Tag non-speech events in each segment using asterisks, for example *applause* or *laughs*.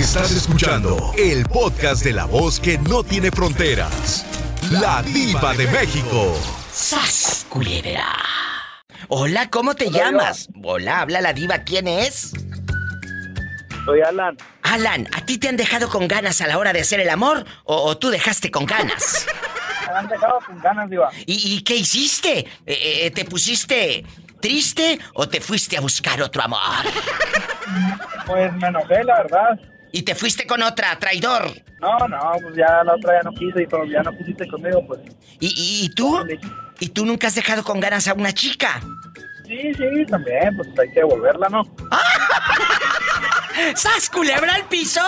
Estás escuchando el podcast de la voz que no tiene fronteras. La diva de México. ¡Sas, culebra! Hola, ¿cómo te llamas? Hola, habla la diva, ¿quién es? Soy Alan. Alan, ¿a ti te han dejado con ganas a la hora de hacer el amor o, o tú dejaste con ganas? *laughs* Me han dejado con ganas, Diva. ¿Y, y qué hiciste? Eh, eh, ¿Te pusiste triste o te fuiste a buscar otro amor? Pues me enojé, la verdad. ¿Y te fuiste con otra, traidor? No, no, pues ya la otra ya no quise y como ya no quisiste conmigo, pues. ¿Y, y, y tú? ¿Y tú nunca has dejado con ganas a una chica? Sí, sí, también, pues hay que devolverla, ¿no? *laughs* ¡Sas, culebra al piso!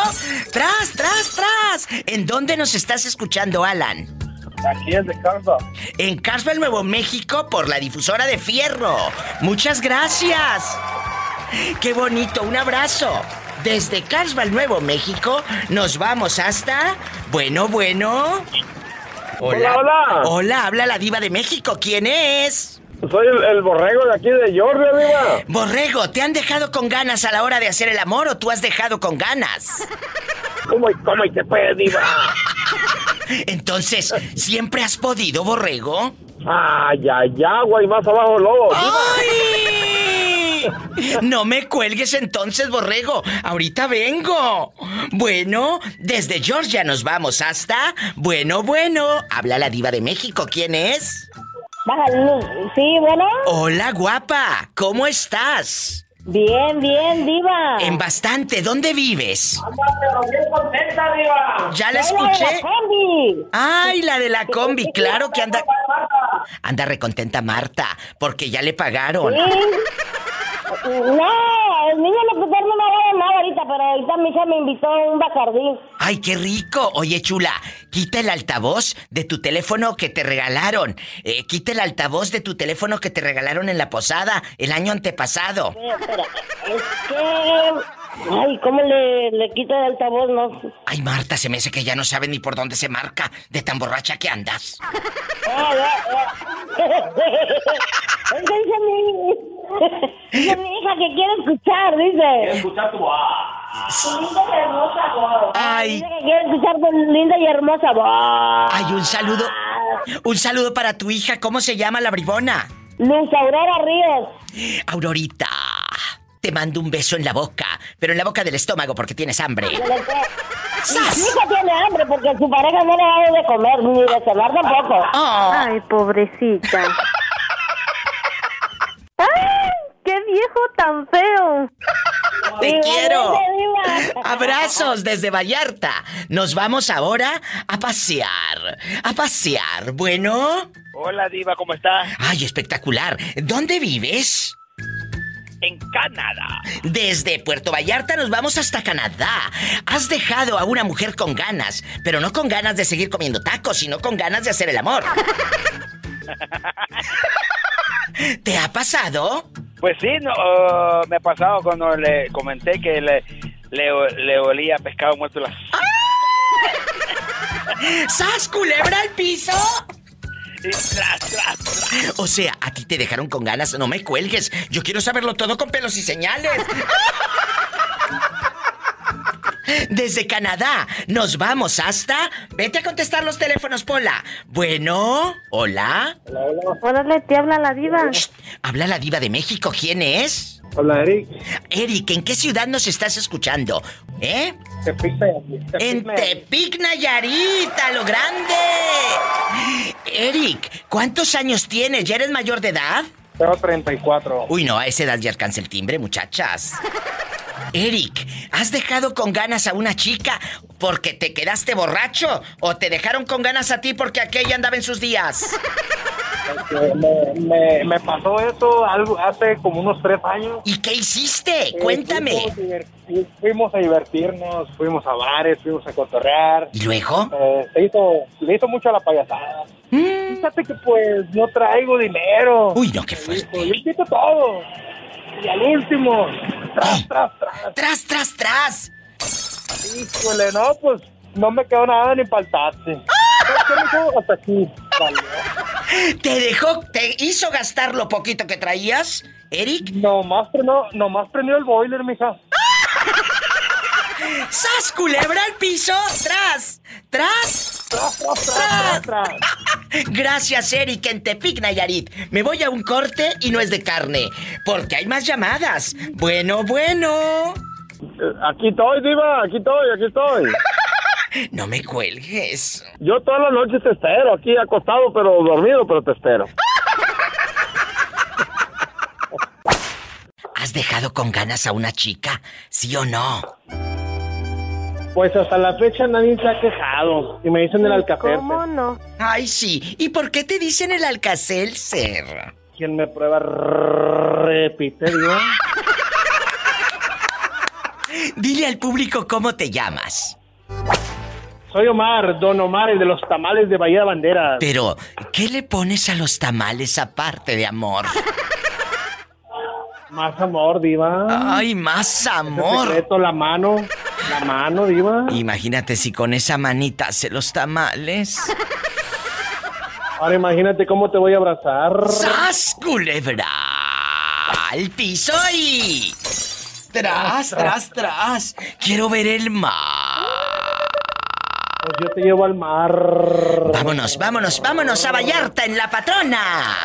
¡Tras, tras, tras! ¿En dónde nos estás escuchando, Alan? Aquí es de Carlos. En Carlsbad, Nuevo México, por la difusora de Fierro. Muchas gracias. ¡Qué bonito! ¡Un abrazo! Desde Carlsbad, Nuevo México, nos vamos hasta... Bueno, bueno... Hola, hola. Hola, habla la diva de México. ¿Quién es? Soy el, el borrego de aquí de Georgia, Diva. Borrego, ¿te han dejado con ganas a la hora de hacer el amor o tú has dejado con ganas? ¿Cómo, cómo y te puede, Diva? Entonces, ¿siempre has podido, Borrego? Ay, ay, agua y más abajo lobo. ¡Ay! No me cuelgues entonces, Borrego. Ahorita vengo. Bueno, desde Georgia nos vamos hasta... Bueno, bueno. Habla la diva de México. ¿Quién es? Sí, bueno. Hola, guapa. ¿Cómo estás? Bien, bien, diva. En bastante. ¿Dónde vives? bien contenta, Diva. ¿Ya la Soy la de la escuché? combi. Ay, la de la combi. Claro que anda... Anda recontenta Marta, porque ya le pagaron. Sí. *laughs* No, el niño no, no me ha dado nada ahorita, pero ahorita mi hija me invitó a un bacardí. ¡Ay, qué rico! Oye, chula, quita el altavoz de tu teléfono que te regalaron. Eh, quita el altavoz de tu teléfono que te regalaron en la posada el año antepasado. Eh, Espera, es que... Ay, ¿cómo le, le quito el altavoz? No. Ay, Marta, se me hace que ya no sabe ni por dónde se marca de tan borracha que andas. *laughs* Ah, dice mi... Hija que quiere escuchar, dice. escuchar tu voz. Linda y hermosa voz. Ay. Dice que quiere escuchar tu linda y hermosa voz. Ay, un saludo. Un saludo para tu hija. ¿Cómo se llama la bribona? Luz Aurora Ríos. Aurorita. Te mando un beso en la boca, pero en la boca del estómago porque tienes hambre. Mi hija tiene hambre porque su pareja no le da de comer ni de cenar tampoco. Oh. Ay, pobrecita. ¡Ay! ¡Qué viejo tan feo! *laughs* ¡Te quiero! Abrazos desde Vallarta. Nos vamos ahora a pasear. A pasear. Bueno. Hola, Diva, ¿cómo estás? Ay, espectacular. ¿Dónde vives? En Canadá. Desde Puerto Vallarta nos vamos hasta Canadá. Has dejado a una mujer con ganas, pero no con ganas de seguir comiendo tacos, sino con ganas de hacer el amor. *laughs* ¿Te ha pasado? Pues sí, no, uh, me ha pasado cuando le comenté que le, le, le olía pescado muerto las... ¡Sas, culebra al piso! Y tras, tras, tras. O sea, a ti te dejaron con ganas, no me cuelgues. Yo quiero saberlo todo con pelos y señales. Desde Canadá nos vamos hasta... Vete a contestar los teléfonos, Pola. Bueno, hola. Órale, te habla la diva. Shh, Habla la diva de México, ¿quién es? Hola, Eric. Eric, ¿en qué ciudad nos estás escuchando? ¿Eh? Tepic, En Tepic, Nayarit, a lo grande. Eric, ¿cuántos años tienes? ¿Ya eres mayor de edad? Tengo 34. Uy, no, a esa edad ya alcanza el timbre, muchachas. Eric, ¿has dejado con ganas a una chica porque te quedaste borracho? ¿O te dejaron con ganas a ti porque aquella andaba en sus días? Me, me, me pasó eso algo hace como unos tres años. ¿Y qué hiciste? Eh, Cuéntame. Fuimos, a divertirnos, fuimos a bares, fuimos a cotorrear. ¿Y luego? Eh, se hizo, le hizo mucho a la payasada. Fíjate que pues no traigo dinero. Uy, no, qué fuerte. Yo quito todo. Y al último, tras, tras, tras. ¡Tras, tras, tras! Híjole, no, pues no me quedó nada ni para el taxi. ¿Sabes qué, mijo? Hasta aquí. Vale. ¿Te dejó, te hizo gastar lo poquito que traías, Eric? Nomás prendió, nomás prendió el boiler, mija. *laughs* ¡Sas, culebra al piso! ¡Tras! ¡Tras! ¡Tras! *laughs* Gracias, Eric, en Tepic, Nayarit. Me voy a un corte y no es de carne, porque hay más llamadas. Bueno, bueno. Eh, Aquí estoy, Diva, aquí estoy, aquí estoy. *laughs* No me cuelgues. Yo todas las noches te espero, aquí acostado, pero dormido, pero te espero. *laughs* ¿Has dejado con ganas a una chica? ¿Sí o no? Pues hasta la fecha nadie se ha quejado. Y me dicen el alcafé. ¿Cómo no? Ay, sí. ¿Y por qué te dicen el Alcacelser? ¿Quién me prueba? Repite, Diva. *laughs* Dile al público cómo te llamas. Soy Omar, Don Omar, el de los tamales de Bahía Banderas. Pero, ¿qué le pones a los tamales aparte de amor? Más amor, Diva. Ay, más amor. secreto, la mano. La mano, Diva. Imagínate si con esa manita hace los tamales. Ahora imagínate cómo te voy a abrazar. ¡Sas, culebra! ¡Al piso y... Tras, tras, tras. Quiero ver el mar. Pues yo te llevo al mar. Vámonos, vámonos, vámonos a Vallarta en La Patrona.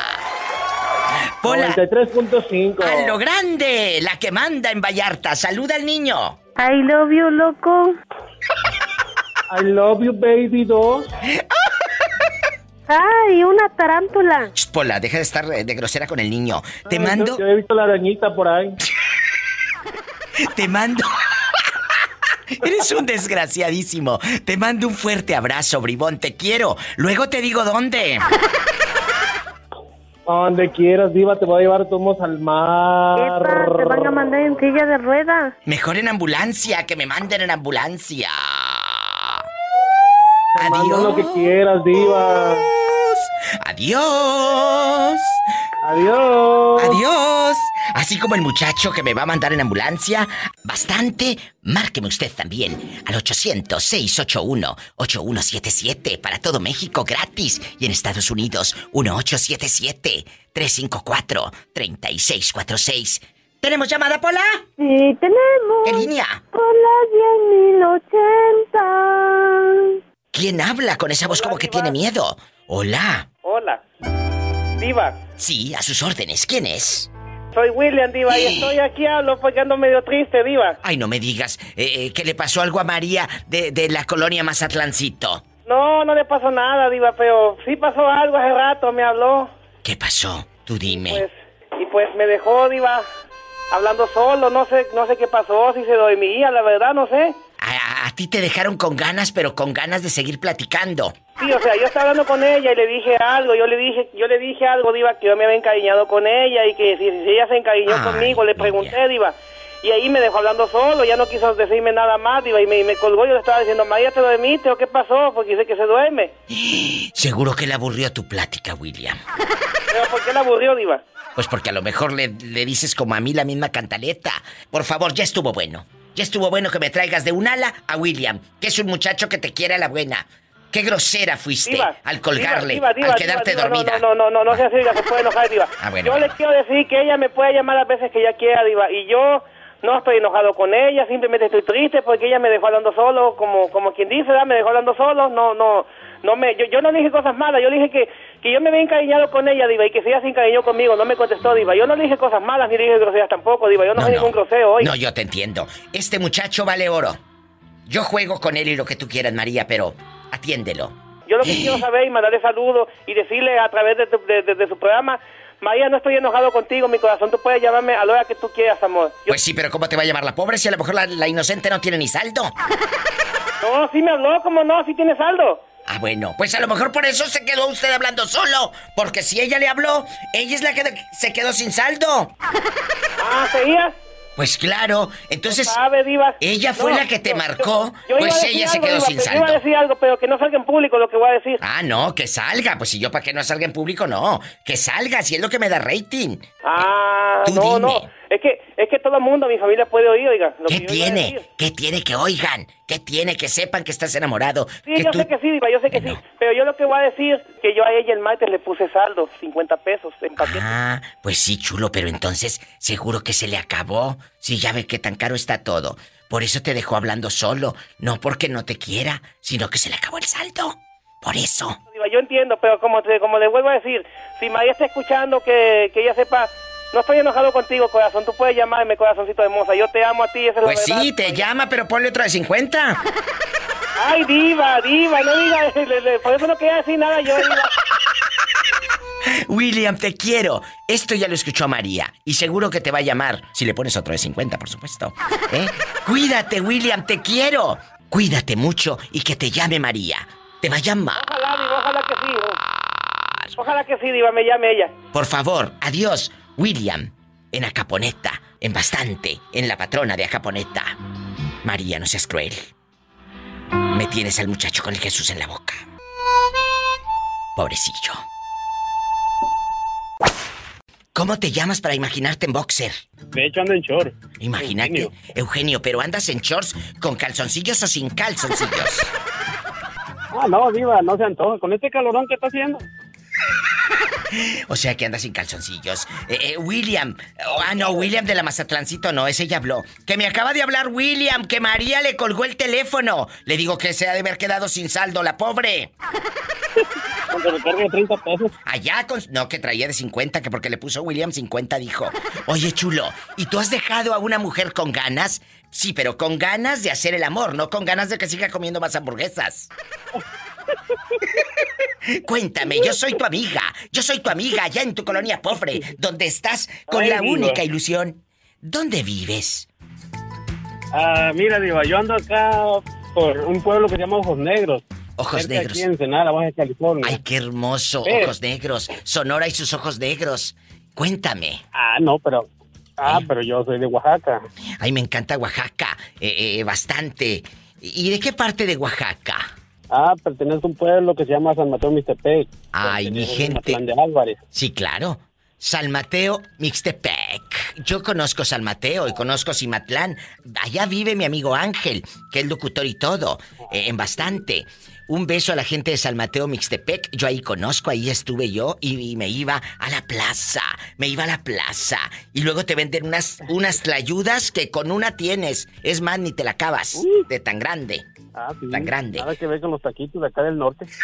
Pola, 93.5. a lo grande, la que manda en Vallarta. Saluda al niño. I love you, loco. I love you, baby 2. Ay, una tarántula. Pola, deja de estar eh, de grosera con el niño. Te Ay, mando, Yo, yo he visto la arañita por ahí. *laughs* te mando. *laughs* Eres un desgraciadísimo. Te mando un fuerte abrazo, bribón. Te quiero. Luego te digo dónde. *laughs* A donde quieras, Diva, te voy a llevar todos al mar. Epa, te van a mandar en silla de ruedas. Mejor en ambulancia, que me manden en ambulancia. Te mando Adiós. lo que quieras, Diva. Adiós. Adiós. Adiós. Así como el muchacho que me va a mandar en ambulancia, bastante, márqueme usted también al 800-681-8177 para todo México gratis y en Estados Unidos 1877-354-3646. ¿Tenemos llamada, Pola? Sí, tenemos. ¿Qué línea? Por las 10.080. ¿Quién habla con esa voz como que tiene miedo? Hola. Hola. Diva, Sí, a sus órdenes. ¿Quién es? soy William Diva y estoy aquí hablo porque ando medio triste, Diva. Ay, no me digas eh, eh, que le pasó algo a María de, de la colonia Mazatlancito. No, no le pasó nada, Diva, pero sí pasó algo hace rato, me habló. ¿Qué pasó? Tú dime. Pues, y pues me dejó, Diva, hablando solo, no sé, no sé qué pasó, si se dormía, la verdad, no sé. A, a- a ti te dejaron con ganas, pero con ganas de seguir platicando. Sí, o sea, yo estaba hablando con ella y le dije algo, yo le dije, yo le dije algo, Diva, que yo me había encariñado con ella y que si, si ella se encariñó Ay, conmigo, le pregunté, Diva. Y ahí me dejó hablando solo, ya no quiso decirme nada más, Diva, y me, y me colgó, yo le estaba diciendo, María, ¿te dormiste o qué pasó? Porque dice que se duerme. *gasps* Seguro que le aburrió tu plática, William. Pero ¿por qué la aburrió, Diva? Pues porque a lo mejor le, le dices como a mí la misma cantaleta. Por favor, ya estuvo bueno. Ya estuvo bueno que me traigas de un ala a William, que es un muchacho que te quiere a la buena. Qué grosera fuiste al colgarle, al quedarte dormida. No, no, no, no, no sea se puede enojar, Diva. Ah, bueno, yo bueno. le quiero decir que ella me puede llamar las veces que ella quiera, Diva, y yo no estoy enojado con ella, simplemente estoy triste porque ella me dejó hablando solo, como como quien dice, ¿verdad? me dejó hablando solo, no, no, no me, yo, yo no dije cosas malas, yo dije que, que yo me había encariñado con ella, Diva, y que si ella se encariñó conmigo, no me contestó, Diva, yo no dije cosas malas ni dije groserías tampoco, Diva, yo no, soy ningún grosero hoy. No, yo te entiendo. Este muchacho vale oro. Yo juego con él y lo que tú quieras, María, pero atiéndelo. Yo lo que quiero *gasps* saber y mandarle saludos y decirle a través de, tu- de- de- de su programa, María, no estoy enojado contigo, mi corazón, tú puedes llamarme a la hora que tú quieras, amor. Yo- Pues sí, pero ¿cómo te va a llamar la pobre si a lo mejor la, la inocente no tiene ni saldo? *laughs* No, sí me habló, ¿cómo no? Sí tiene saldo. Ah, bueno, pues a lo mejor por eso se quedó usted hablando solo. Porque si ella le habló, ella es la que se quedó sin saldo. Ah, ¿seguías? Pues claro, entonces ¿Sabe, Diva? ella fue No, la que te yo- marcó, yo- yo iba pues ella se algo, quedó Diva, sin pero Yo iba a saldo. decir algo, pero que no salga en público lo que voy a decir. Ah, no, que salga. Pues si yo para que no salga en público, no. Que salga, si es lo que me da rating. Ah, Tú no, dime. no. Es que, es que todo el mundo, mi familia puede oír, oiga. lo ¿Qué que tiene? ¿Qué tiene que oigan? ¿Qué tiene que sepan que estás enamorado? Sí, que yo tú- sé que sí, Diva, yo sé que Bueno. sí. Pero yo lo que voy a decir, que yo a ella el martes le puse saldo, 50 pesos en paquete. Ah, pues sí, chulo, pero entonces seguro que se le acabó. Si ya ve que tan caro está todo. Por eso te dejó hablando solo. No porque no te quiera, sino que se le acabó el saldo. Por eso. Diva, yo entiendo, pero como te, como le vuelvo a decir, si María está escuchando, que, que ella sepa, no estoy enojado contigo, corazón, tú puedes llamarme, corazoncito hermosa, yo te amo a ti, esa es la Pues verdad. sí, te llama, pero ponle otro de 50. *laughs* Ay, diva, diva, no diga, le- le- por eso no quería decir nada yo, diva. *laughs* William, te quiero. Esto ya lo escuchó María. Y seguro que te va a llamar. Si le pones otro de 50, por supuesto. ¿Eh? *laughs* Cuídate, William, te quiero. Cuídate mucho y que te llame María. Te va a llamar. Ojalá, diva, ojalá que sí. Ojalá que sí, diva, me llame ella. Por favor, adiós, William. En Acaponeta, en bastante, en la patrona de Acaponeta. María, no seas cruel. Me tienes al muchacho con el Jesús en la boca. Pobrecillo. ¿Cómo te llamas para imaginarte en boxer? De hecho, ando en short. Imagínate, Eugenio. Eugenio. pero andas en shorts con calzoncillos o sin calzoncillos. *laughs* Ah, no, diva, no se antoja. Con este calorón que está haciendo. *laughs* O sea que andas sin calzoncillos. Eh, eh, William. oh, ah, no, William de la Mazatlancito no, ese ya habló. Que me acaba de hablar William, que María le colgó el teléfono. Le digo que se ha de haber quedado sin saldo, la pobre. *laughs* Con que de 30 pesos. Allá con. No, que traía de 50, que porque le puso William 50, dijo. Oye, chulo, ¿y tú has dejado a una mujer con ganas? Sí, pero con ganas de hacer el amor, no con ganas de que siga comiendo más hamburguesas. *laughs* Cuéntame, yo soy tu amiga. Yo soy tu amiga allá en tu colonia pobre, donde estás con Ay, la diva. única ilusión. ¿Dónde vives? Ah, mira, diva, yo ando acá por un pueblo que se llama Ojos Negros. Ojos cerca Negros. Aquí en Ensenada, Baja California. Ay, qué hermoso, ojos negros. Sonora y sus ojos negros. Cuéntame. Ah, no, pero... Ah, pero yo soy de Oaxaca. Ay, me encanta Oaxaca. eh, eh, bastante. ¿Y de qué parte de Oaxaca? Ah, pertenece a un pueblo que se llama San Mateo Mixtepec. Ay, mi gente. De Álvarez. Sí, claro. San Mateo, Mixtepec. Yo conozco San Mateo y conozco Cimatlán. Allá vive mi amigo Ángel, que es locutor y todo, eh, en bastante. Un beso a la gente de San Mateo, Mixtepec. Yo ahí conozco, ahí estuve yo y, y me iba a la plaza. Me iba a la plaza. Y luego te venden unas, unas tlayudas que con una tienes. Es más, ni te la acabas. De tan grande. Ah, sí. Tan grande. Nada que ver con los taquitos de acá del norte. *laughs*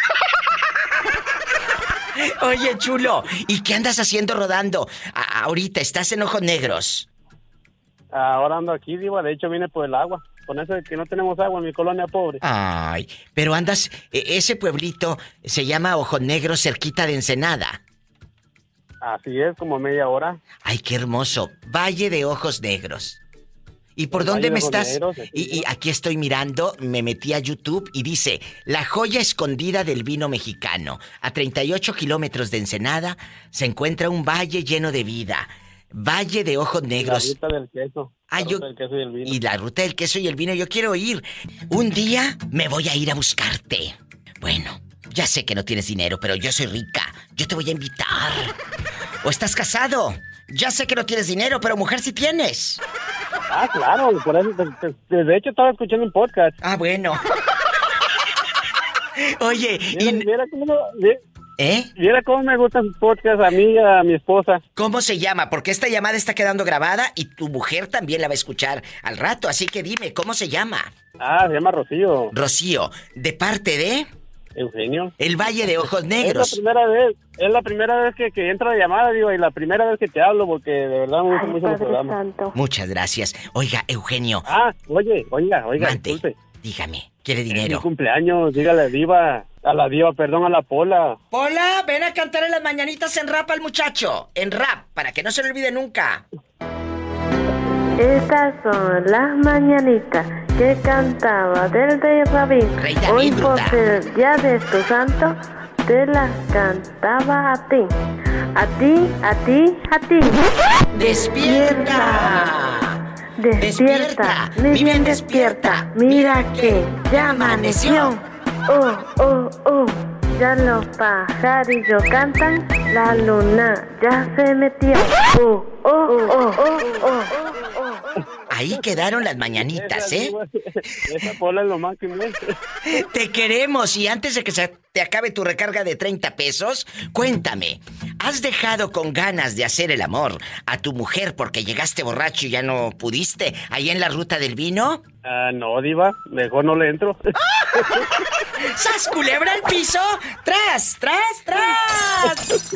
Oye, chulo, ¿y qué andas haciendo rodando? A- ahorita, ¿estás en ojos negros? Ahora ando aquí, diva. De hecho, vine por el agua. Con eso de que no tenemos agua en mi colonia pobre. Ay, pero andas, e- ese pueblito se llama Ojos Negros cerquita de Ensenada. Así es, como media hora. Ay, qué hermoso. Valle de Ojos Negros. ¿Y por dónde me estás? Y, aquí estoy mirando, me metí a YouTube y dice, la joya escondida del vino mexicano. A 38 kilómetros de Ensenada se encuentra un valle lleno de vida. Valle de Ojos La Negros. ruta del queso. Ah, la yo- ruta del queso y el vino. Y la ruta del queso y el vino, yo quiero ir. Un día me voy a ir a buscarte. Bueno, ya sé que no tienes dinero, pero yo soy rica. Yo te voy a invitar. ¿O estás casado? Ya sé que no tienes dinero, pero mujer sí tienes. Ah, claro, por eso. te- te- de hecho, estaba escuchando un podcast. Ah, bueno. Oye, Mira, y- mira cómo, mi- ¿eh? mira cómo me gustan podcasts a mí y a mi esposa. ¿Cómo se llama? Porque esta llamada está quedando grabada y tu mujer también la va a escuchar al rato. Así que dime, ¿cómo se llama? Ah, se llama Rocío. Rocío, de parte de Eugenio. El Valle de Ojos Es Negros. la primera vez, es la primera vez que, que entra la llamada, digo, y la primera vez que te hablo, porque de verdad me gusta Ay, mucho programas. Santo. Muchas gracias. Oiga, Eugenio, Ah, oye, oiga, oiga, disculpe. Dígame, ¿quiere Es mi dinero? cumpleaños, dígale a Diva, a la Diva, perdón, a la Pola. Hola, ven a cantar en las mañanitas en rap al muchacho. En rap, para que no se le olvide nunca. Estas son las mañanitas que cantaba del rey Rabín. Hoy por bruta. ser día de tu santo, te las cantaba a ti. A ti, a ti, a ti. ¡Despierta! Despierta, mi bien despierta. Mira que ya amaneció. Oh, oh, oh. Ya los pajarillos cantan, la luna ya se metió. Oh, oh, oh. Ahí quedaron las mañanitas, ¿eh? Esa bola es lo más que me *laughs* Te queremos y antes de que se te acabe tu recarga de 30 pesos, cuéntame, ¿has dejado con ganas de hacer el amor a tu mujer porque llegaste borracho y ya no pudiste ahí en la ruta del vino? Ah, no, Diva, mejor no le entro. *laughs* ¡Sas culebra al piso! ¡Tras, tras, tras!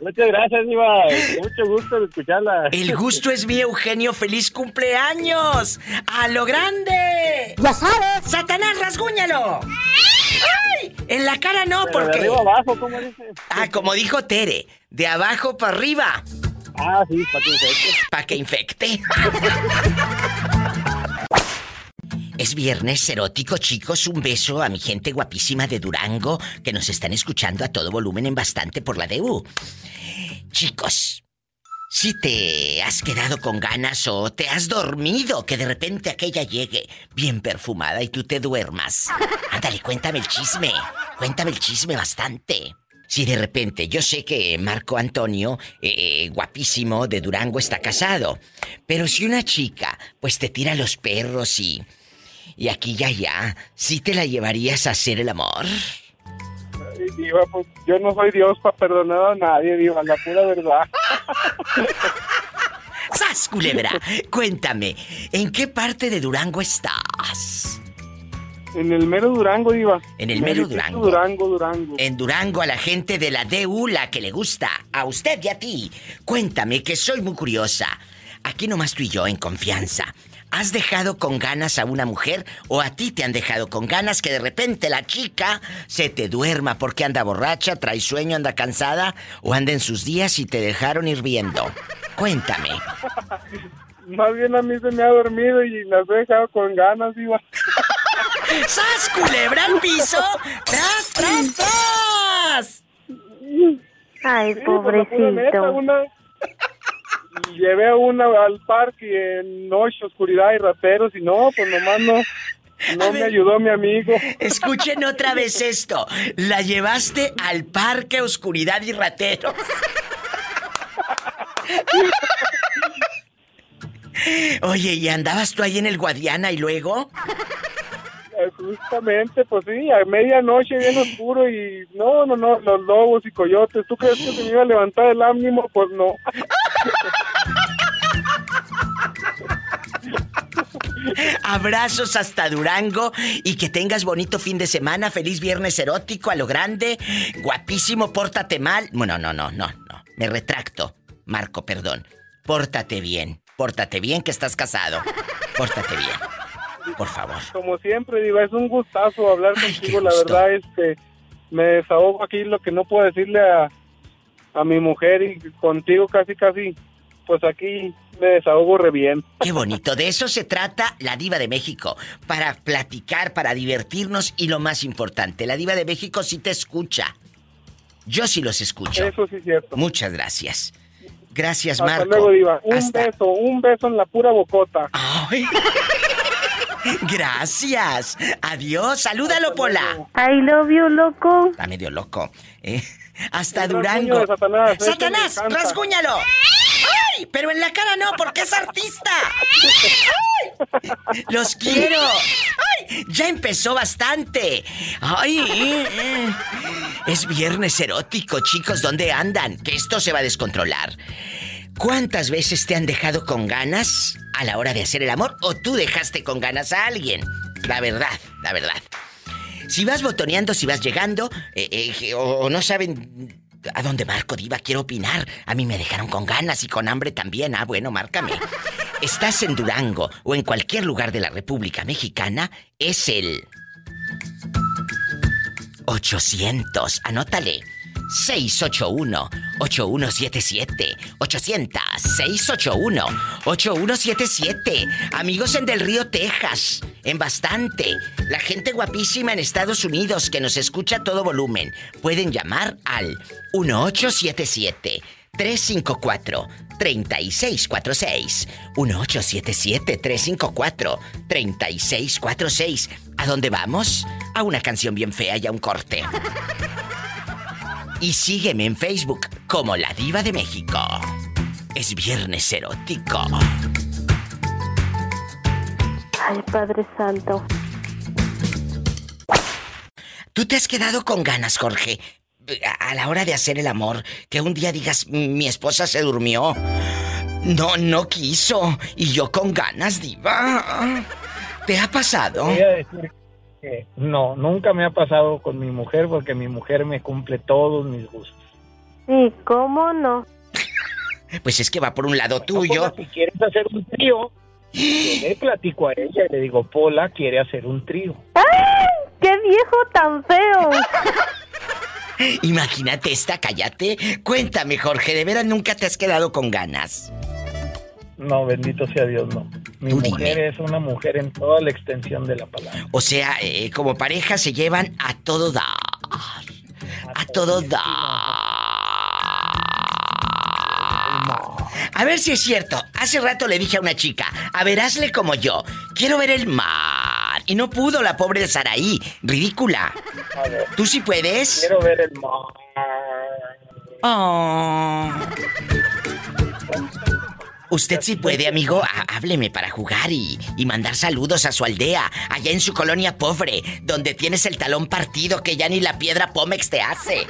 Muchas gracias, Diva. Mucho gusto de escucharla. El gusto es mío, Eugenio. ¡Feliz cumpleaños! ¡A lo grande! Ya sabes. ¡Satanás, rasguñalo! ¡Ay! En la cara no, Pero de porque. arriba abajo, ¿cómo dice? Ah, como dijo Tere, de abajo para arriba, Ah, sí, para que infecte. para que infecte. Es viernes erótico, chicos. Un beso a mi gente guapísima de Durango que nos están escuchando a todo volumen en bastante por la DU. Chicos, si te has quedado con ganas o te has dormido, que de repente aquella llegue bien perfumada y tú te duermas. Ándale, cuéntame el chisme. Cuéntame el chisme bastante. Si de repente, yo sé que Marco Antonio, eh, guapísimo de Durango, está casado. Pero si una chica, pues te tira los perros y. Y aquí ya ya, ¿sí te la llevarías a hacer el amor? Diva, pues yo no soy Dios para perdonar a nadie, Diva, la pura verdad. *laughs* ¡Sas, culebra! Cuéntame, ¿en qué parte de Durango estás? En el mero Durango, Diva. En el mero Durango. Durango, Durango. En Durango a la gente de la DU, la que le gusta, a usted y a ti. Cuéntame, que soy muy curiosa. Aquí nomás tú y yo, en confianza. ¿Has dejado con ganas a una mujer o a ti te han dejado con ganas que de repente la chica se te duerma porque anda borracha, trae sueño, anda cansada o anda en sus días y te dejaron hirviendo? Cuéntame. *laughs* Más bien a mí se me ha dormido y las he dejado con ganas, Diva. *laughs* ¡Sas, culebra al piso! ¡Tras, tras, tras! Ay, Sí, pobrecito. una... Llevé a una al parque en noche, oscuridad y rateros y no, pues nomás no, A no me ver. ayudó mi amigo. Escuchen otra vez esto. La llevaste al parque Oscuridad y Rateros. Oye, ¿y andabas tú ahí en el Guadiana y luego? Eh, Justamente, pues sí, a medianoche bien oscuro y no, no, no, los lobos y coyotes. ¿Tú crees que se me iba a levantar el ánimo? Pues no. Abrazos hasta Durango y que tengas bonito fin de semana. Feliz viernes erótico a lo grande. Guapísimo, pórtate mal. Bueno, no, no, no, no. Me retracto. Marco, perdón. Pórtate bien. Pórtate bien que estás casado. Pórtate bien. Por favor. Como siempre, Diva, es un gustazo hablar Ay, contigo. La verdad es que me desahogo aquí lo que no puedo decirle a, a mi mujer y contigo casi, casi, pues aquí me desahogo re bien. Qué bonito. De eso se trata la Diva de México. Para platicar, para divertirnos y lo más importante, la Diva de México sí te escucha. Yo sí los escucho. Eso sí es cierto. Muchas gracias. Gracias, Hasta Marco. luego, Diva. Un Hasta- beso, un beso en la pura bocota. Ay. *laughs* Gracias. Adiós. Salúdalo, Pola. I love you, loco. Está medio loco. ¿eh? Hasta El Durango. Satanás, ese me Satanás, rasguñalo. ¡Ay! Pero en la cara no, porque es artista. ¡Ay! *laughs* Los quiero. ¡Ay! Ya empezó bastante. ¡Ay! eh. Es viernes erótico, chicos. ¿Dónde andan? Que esto se va a descontrolar. ¿Cuántas veces te han dejado con ganas a la hora de hacer el amor o tú dejaste con ganas a alguien? La verdad, la verdad. Si vas botoneando, si vas llegando, eh, eh, o, o no saben a dónde marco, Diva, quiero opinar. A mí me dejaron con ganas y con hambre también. Ah, bueno, márcame. Estás en Durango o en cualquier lugar de la República Mexicana, es el 800, anótale. 681-8177. 800-681-8177. Amigos en Del Río, Texas. En bastante. La gente guapísima en Estados Unidos que nos escucha a todo volumen. Pueden llamar al 1877. 354-3646. 1877-354-3646. ¿A dónde vamos? A una canción bien fea y a un corte. Y sígueme en Facebook como La Diva de México. Es viernes erótico. Ay, Padre Santo. ¿Tú te has quedado con ganas, Jorge? A la hora de hacer el amor, que un día digas, mi esposa se durmió. No, no quiso. Y yo con ganas, diva. ¿Te ha pasado? Voy a decir que no, nunca me ha pasado con mi mujer porque mi mujer me cumple todos mis gustos. ¿Y cómo no? *laughs* Pues es que va por un lado tuyo. Si quieres hacer un trío, yo *gasps* le platico a ella y le digo, Pola quiere hacer un trío. ¡Ay! ¡Qué viejo tan feo! *laughs* Imagínate esta, cállate. Cuéntame, Jorge, ¿de veras nunca te has quedado con ganas? No, bendito sea Dios, no. Mi mujer dime. es una mujer en toda la extensión de la palabra. O sea, eh, como pareja se llevan a todo dar. A todo dar. A ver si es cierto. Hace rato le dije a una chica, a ver, hazle como yo. Quiero ver el mar. Y no pudo la pobre de Saraí. Ridícula. A ver, ¿Tú sí puedes? quiero ver el mar. Oh. Usted sí puede, amigo. Há- Hábleme para jugar y, y mandar saludos a su aldea, allá en su colonia pobre, donde tienes el talón partido que ya ni la piedra Pómex te hace.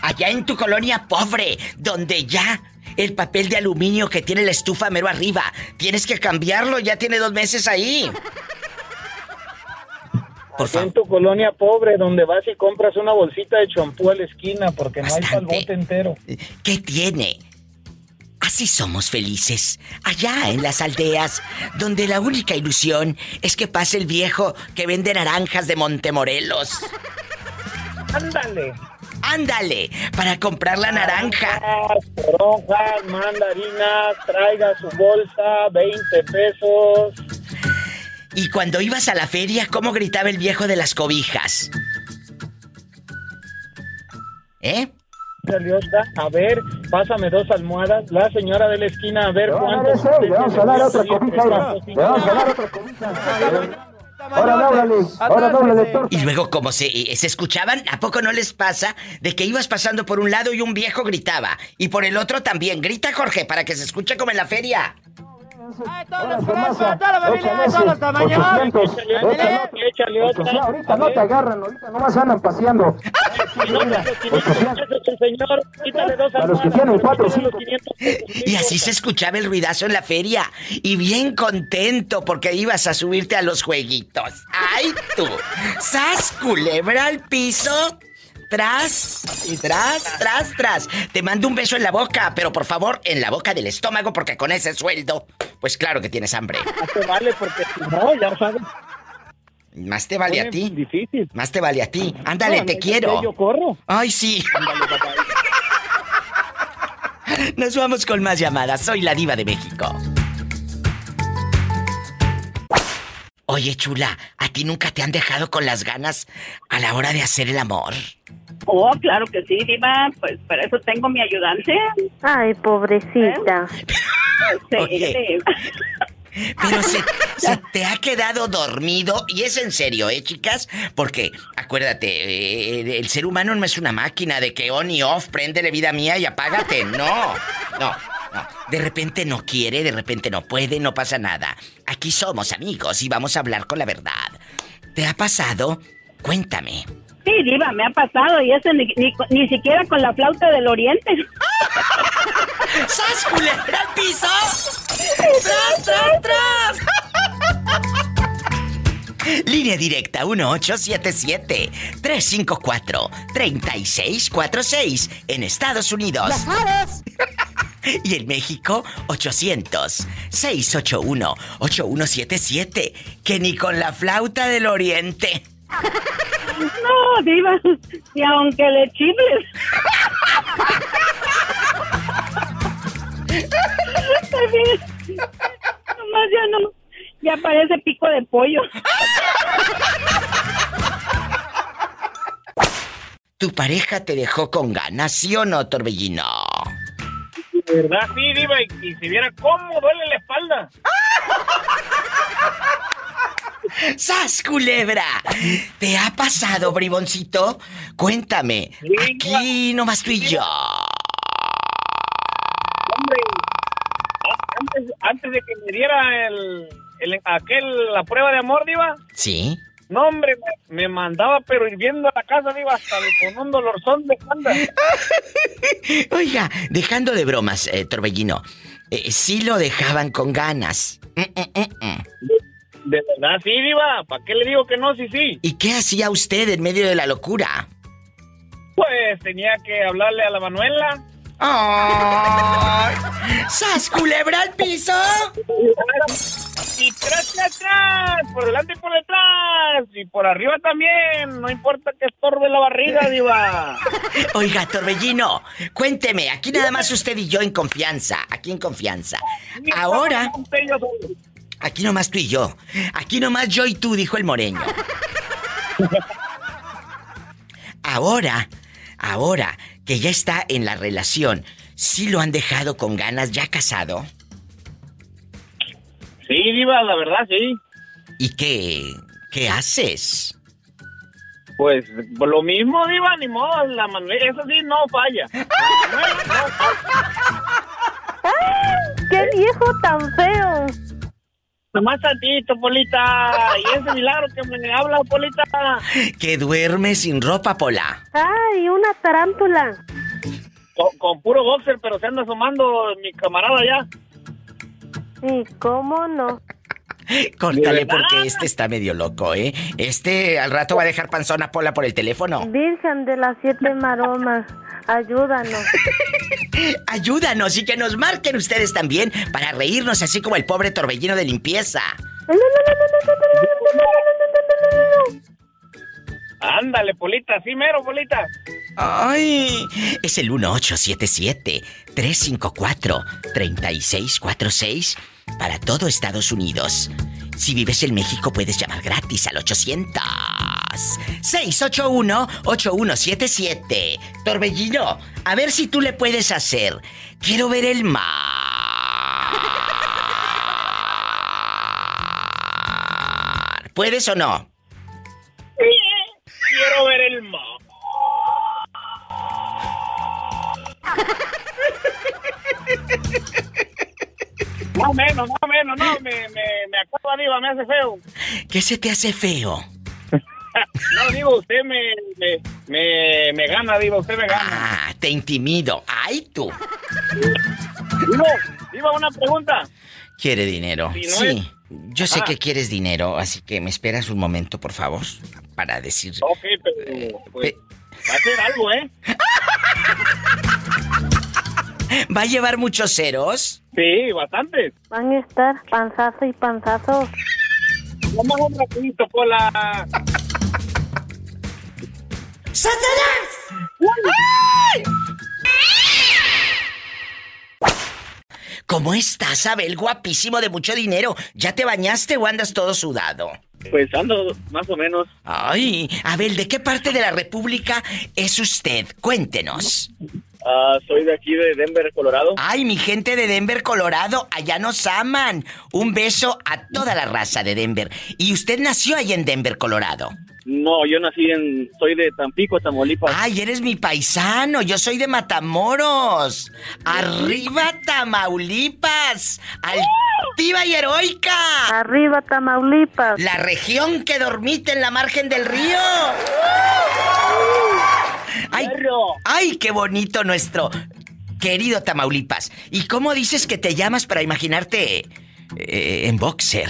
Allá en tu colonia pobre, donde ya el papel de aluminio que tiene la estufa mero arriba, tienes que cambiarlo, ya tiene dos meses ahí. Por favor. en tu colonia pobre, donde vas y compras una bolsita de champú a la esquina porque no hay para el bote entero. ¿Qué tiene? Así somos felices, allá en las aldeas, donde la única ilusión es que pase el viejo que vende naranjas de Montemorelos. ¡Ándale! Ándale, para comprar la naranja. Toronjas, mandarinas, traiga su bolsa, 20 pesos. Y cuando ibas a la feria, ¿cómo gritaba el viejo de las cobijas? ¿Eh? A ver, pásame dos almohadas. La señora de la esquina, a ver cuántos. vamos a dar otra cobija, vamos a dar otra cobija. Ahora dóblale, ahora dóblale, doctor. Y luego, como se, eh, se escuchaban, ¿a poco no les pasa de que ibas pasando por un lado y un viejo gritaba? Y por el otro también. Grita, Jorge, para que se escuche como en la feria. Ahora, Tomasa, échale ese, 800, échale, Échale otra. Ahorita no te agarran, ahorita nomás andan paseando. Señor, 500 pesos, señor. Quítale dos A los que tienen cuatro, Quítale cinco. los 500 pesos. Y así se escuchaba el ruidazo en la feria. Y bien contento porque ibas a subirte a los jueguitos. ¡Ay, tú! ¡Sas, culebra al piso! Tras, y tras, tras, tras. Te mando un beso en la boca, pero por favor, en la boca del estómago, porque con ese sueldo, pues claro que tienes hambre. No te vale porque si no, ya sabes. Más te vale a ti. Difícil. Más te vale a ti. Ándale, No, te no, quiero. Yo corro. Ay, sí. Ándale, papá. *laughs* Nos vamos con más llamadas. Soy la diva de México. Oye, chula, ¿a ti nunca te han dejado con las ganas a la hora de hacer el amor? Oh, claro que sí, Diva. Pues para eso tengo mi ayudante. Ay, pobrecita. Sí, Oye. sí. *laughs* Pero se, se te ha quedado dormido, y es en serio, ¿eh, chicas? Porque, acuérdate, eh, el ser humano no es una máquina de que on y off, préndele vida mía y apágate. No, no, no. De repente no quiere, de repente no puede, no pasa nada. Aquí somos amigos y vamos a hablar con la verdad. ¿Te ha pasado? Cuéntame. Sí, Diva, me ha pasado y eso ni, ni, ni siquiera con la flauta del oriente. *laughs* ¡Sas, culebra al piso! ¡Tras, tras, tras! Línea directa 1877-354-3646 en Estados Unidos. *laughs* Y en México, 800-681-8177. Que ni con la flauta del oriente. *laughs* No, Diva, y aunque le chifles. Nomás ya no, ya parece pico de pollo. ¿Tu pareja te dejó con ganas, sí o no, Torbellino? De verdad, sí, Diva, y, y si viera cómo duele la espalda. ¡Sas, culebra! ¿Te ha pasado, briboncito? Cuéntame. Aquí nomás tú y yo. Hombre, antes, antes de que me diera el, el- aquel, la prueba de amor, Diva, ¿Sí? no, hombre, me, me mandaba pero hirviendo a la casa, Diva, hasta con un dolorzón de espalda. *laughs* Oiga, dejando de bromas, eh, Torbellino. eh, sí lo dejaban con ganas. Mm, mm, mm, mm. De verdad, sí, Diva, ¿para qué le digo que no? Sí, sí. ¿Y qué hacía usted en medio de la locura? Pues tenía que hablarle a la Manuela. ¡Ay! ¡Sas, culebra al piso! Y tras, tras, tras, por delante y por detrás, y por arriba también, no importa que estorbe la barriga, diva. Oiga, Torbellino, cuénteme, aquí nada más usted y yo en confianza, aquí en confianza. Ahora, aquí nomás tú y yo, aquí nomás yo y tú, dijo el moreño. Ahora, ahora que ya está en la relación, ¿sí lo han dejado con ganas ya casado? Sí, diva, la verdad, sí. ¿Y qué, qué haces? Pues lo mismo, diva, ni modo, la Manuela, eso sí, no falla. ¡Qué viejo tan feo! Nomás tantito, Polita, y ese milagro que me habla, Polita. Que duerme sin ropa, Pola. ¡Ay, una tarántula! Con, con puro boxer, pero se anda asomando mi camarada ya. ¿Y cómo no? Córtale porque este está medio loco, ¿eh? Este al rato va a dejar panzona Pola por el teléfono. Virgen de las siete maromas, ayúdanos. Ayúdanos y que nos marquen ustedes también para reírnos así como el pobre torbellino de limpieza. Ándale, Polita, sí mero, Polita. Ay, es el 1877-354-3646 para todo Estados Unidos. Si vives en México puedes llamar gratis al 800 681-8177. Torbellino, a ver si tú le puedes hacer. Quiero ver el mar. ¿Puedes o no? Quiero ver el mar. *laughs* No menos, no menos, no, me, me, me acaba, diva, me hace feo. ¿Qué se te hace feo? *laughs* No, digo, usted me, me, me, me gana, diva, usted me gana. Ah, te intimido. ¡Ay, tú! Digo, diva, una pregunta. ¿Quiere dinero? Si no sí. es- Yo sé Ah. que quieres dinero, así que me esperas un momento, por favor, para decir... Ok, pero pues, va a ser algo, ¿eh? *laughs* *laughs* ¿Va a llevar muchos ceros? Sí, bastante. Van a estar panzazo y panzazo. Vamos un ratito por la... ¡Satanás! ¿Cómo estás, Abel? Guapísimo de mucho dinero. ¿Ya te bañaste o andas todo sudado? Pues ando más o menos. Ay, Abel, ¿de qué parte de la República es usted? Cuéntenos. Ah, soy de aquí de Denver, Colorado. Ay, mi gente de Denver, Colorado, allá nos aman. Un beso a toda la raza de Denver. ¿Y usted nació ahí en Denver, Colorado? No, yo nací en... Soy de Tampico, Tamaulipas. Ay, eres mi paisano. Yo soy de Matamoros. Arriba, Tamaulipas. Altiva y heroica. Arriba, Tamaulipas. La región que dormite en la margen del río. Ay, ay, qué bonito nuestro querido Tamaulipas. ¿Y cómo dices que te llamas para imaginarte eh, en boxer?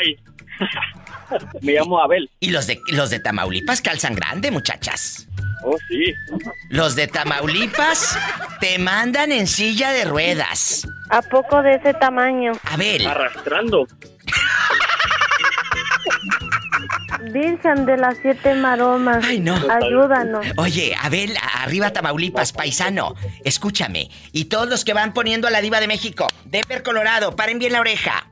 Ay. *laughs* Me llamo Abel. Y los de los de Tamaulipas calzan grande, muchachas. Oh, sí. Los de Tamaulipas te mandan en silla de ruedas. ¿A poco de ese tamaño? Abel. Arrastrando. *laughs* Virgen de las siete maromas. Ay, no. Ayúdanos. Oye, Abel, arriba Tamaulipas, paisano, escúchame. Y todos los que van poniendo a la diva de México, Denver, Colorado, paren bien la oreja.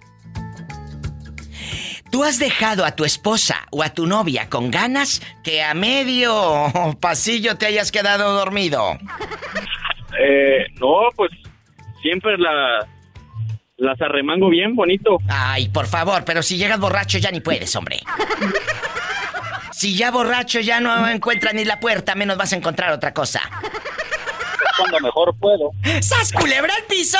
¿Tú has dejado a tu esposa o a tu novia con ganas que a medio pasillo te hayas quedado dormido? Eh, no, pues siempre la las arremango bien bonito. Ay, por favor, pero si llegas borracho ya ni puedes, hombre. Si ya borracho ya no encuentras ni la puerta, menos vas a encontrar otra cosa. Cuando mejor puedo. ¡Sas culebra al piso!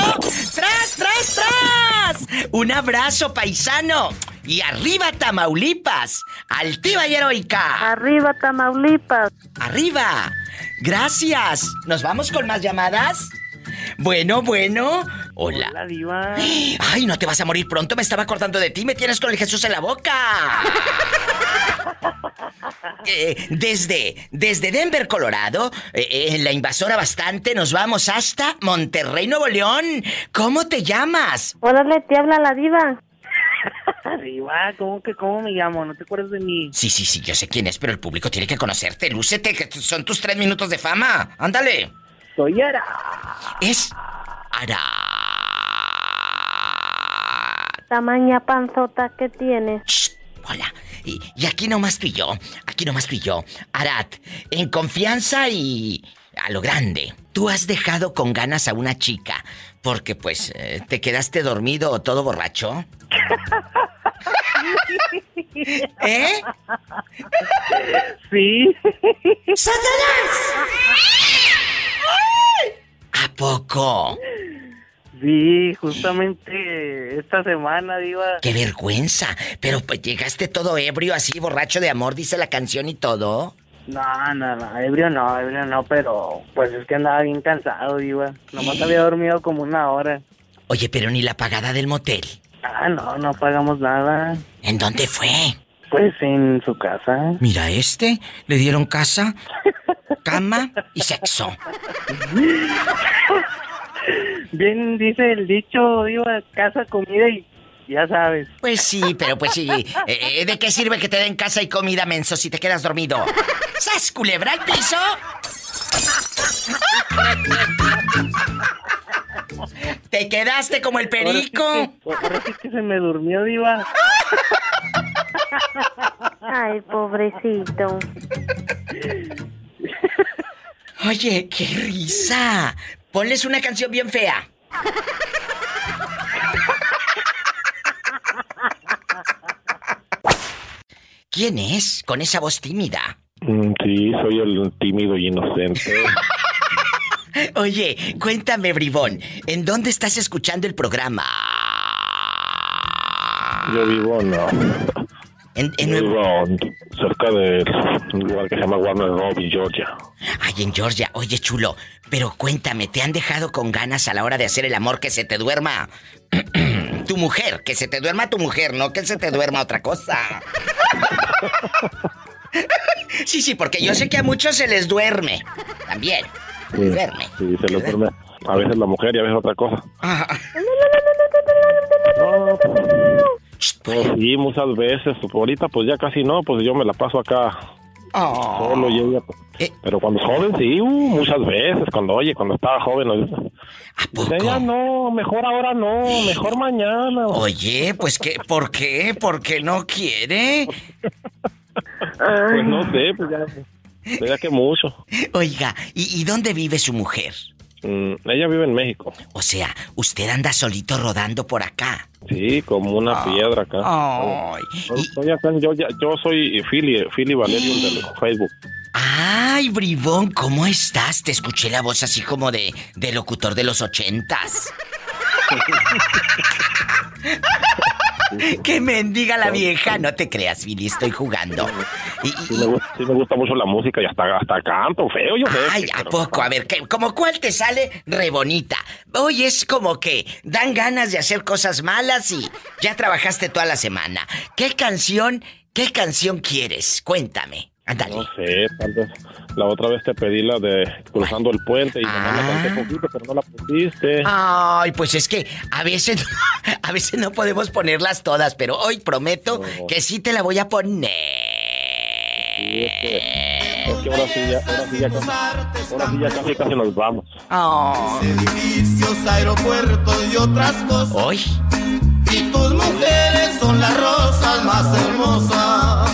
¡Tras, tras, tras! Un abrazo, paisano. Y arriba, Tamaulipas. Altiva y heroica. Arriba, Tamaulipas. Arriba. Gracias. ¿Nos vamos con más llamadas? Bueno, bueno. Hola. Hola, Diva. Ay, no te vas a morir pronto. Me estaba acordando de ti. Me tienes con el Jesús en la boca. *laughs* Eh, desde, desde Denver, Colorado, eh, eh, en la invasora bastante, nos vamos hasta Monterrey, Nuevo León. ¿Cómo te llamas? Órale, te habla la diva. *laughs* Diva, ¿cómo que cómo me llamo? ¿No te acuerdas de mí? Sí, sí, sí, yo sé quién es, pero el público tiene que conocerte. Lúcete, que son tus tres minutos de fama. Ándale. Soy Ara. Es Ara. Tamaña panzota que tienes. Shh, hola. Y, y aquí nomás tú y yo, aquí nomás tú y yo. Arad, en confianza y a lo grande. Tú has dejado con ganas a una chica porque pues eh, te quedaste dormido o todo borracho. *laughs* ¿Eh? Sí. *laughs* ¿A poco? Sí, justamente esta semana, Diva. ¡Qué vergüenza! Pero pues llegaste todo ebrio, así, borracho de amor, dice la canción y todo. No, no, no, ebrio no, ebrio no, pero pues es que andaba bien cansado, Diva. Nomás había dormido como una hora. Oye, pero ni la pagada del motel. Ah, no, no pagamos nada. ¿En dónde fue? Pues en su casa. Mira, este, le dieron casa, *laughs* cama y sexo. Bien dice el dicho, Diva, casa, comida y ya sabes. Pues sí, pero pues sí. eh, eh, ¿De qué sirve que te den casa y comida, menso, si te quedas dormido? ¿Sas culebra al piso? ¿Te quedaste como el perico? Ahora sí que, ahora sí que se me durmió, Diva. Ay, pobrecito. *laughs* Oye, qué risa. Ponles una canción bien fea. ¿Quién es con esa voz tímida? Mm, Sí, soy el tímido y inocente. *laughs* Oye, cuéntame, bribón, ¿en dónde estás escuchando el programa? Yo vivo no. En, en Nuevo... vivo cerca de un lugar que se llama Warner Robin, Georgia. Ay, en Georgia. Oye, chulo, pero cuéntame, ¿te han dejado con ganas a la hora de hacer el amor que se te duerma tu mujer? Que se te duerma tu mujer, no que se te duerma otra cosa. Sí, sí, porque yo sé que a muchos se les duerme. También. Sí, Duerme. sí, se le duerme. A veces la mujer y a veces otra cosa. Ah, No, pues sí, muchas veces. Pues ahorita pues ya casi no, pues yo me la paso acá oh. solo y ella. pues. Eh. Pero cuando es joven, sí, uh, muchas veces. Cuando, oye, cuando estaba joven. ¿A poco? no, mejor ahora no, mejor mañana. Oye, pues qué, ¿por qué? ¿Por qué no quiere? Pues no sé, pues ya, ya que mucho. Oiga, ¿y, y dónde vive su mujer? Mm, ella vive en México. O sea, usted anda solito rodando por acá. Sí, como una piedra acá. Ay. Soy- soy acá, yo, yo soy Philly, Philly Valerio del Facebook. Ay, bribón, ¿cómo estás? Te escuché la voz así como de, de locutor de los ochentas. *laughs* que mendiga la vieja. No te creas, Billy, estoy jugando. Y- y- Sí me, gusta, sí me gusta mucho la música y hasta, hasta canto feo, yo sé. Ay, ¿a pero- poco? A ver, ¿qué, ¿como cuál te sale re bonita? Hoy es como que dan ganas de hacer cosas malas y ya trabajaste toda la semana. ¿Qué canción, qué canción quieres? Cuéntame. Ándale. No sé, tal vez. La otra vez te pedí la de Cruzando el Puente y nomás la canté poquito, pero no la pusiste. Ay, pues es que a veces, *laughs* a veces no podemos ponerlas todas, pero hoy prometo que sí te la voy a poner. Sí, es que, es que ahora sí ya, ahora sí ya, casi, ahora sí ya casi, casi nos vamos. Oh. Edificios, aeropuertos y otras cosas. Hoy. Y tus mujeres son las rosas más hermosas.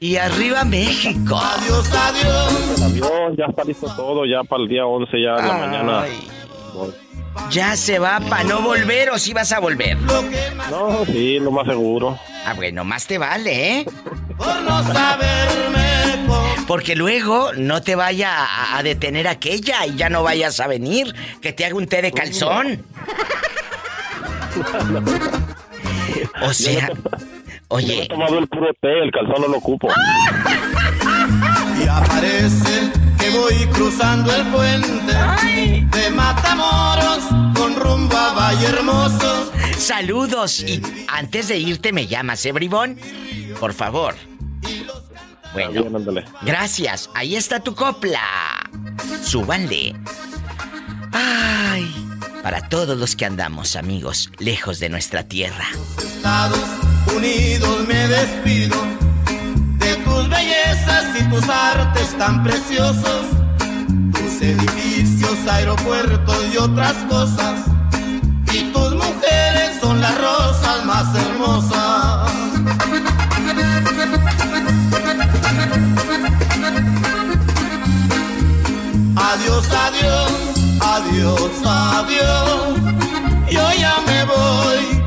Y arriba México. Adiós, adiós. El avión, ya está listo todo, ya para el día 11, ya en la mañana. voy. Ya se va para no volver o si vas a volver. No, sí, lo más seguro. Ah, bueno, más te vale, ¿eh? Por no saberme con- Porque luego no te vaya a, a detener aquella y ya no vayas a venir. Que te haga un té de calzón. *laughs* O sea, Yo oye, he tomado el puro té, el calzón no lo ocupo. Y aparece que voy cruzando el puente de Matamoros con rumbo a Valle Hermoso. saludos. Y antes de irte me llamas, ¿eh, bribón? Por favor. Bueno, Bien, gracias. Ahí está tu copla. Súbanle. Ay, para todos los que andamos, amigos, lejos de nuestra tierra. Estados Unidos me despido de tus bellezas y tus artes tan preciosos, tus edificios, aeropuertos y otras cosas. Y tus mujeres son las rosas más hermosas. Adiós, adiós, adiós, adiós. Yo ya me voy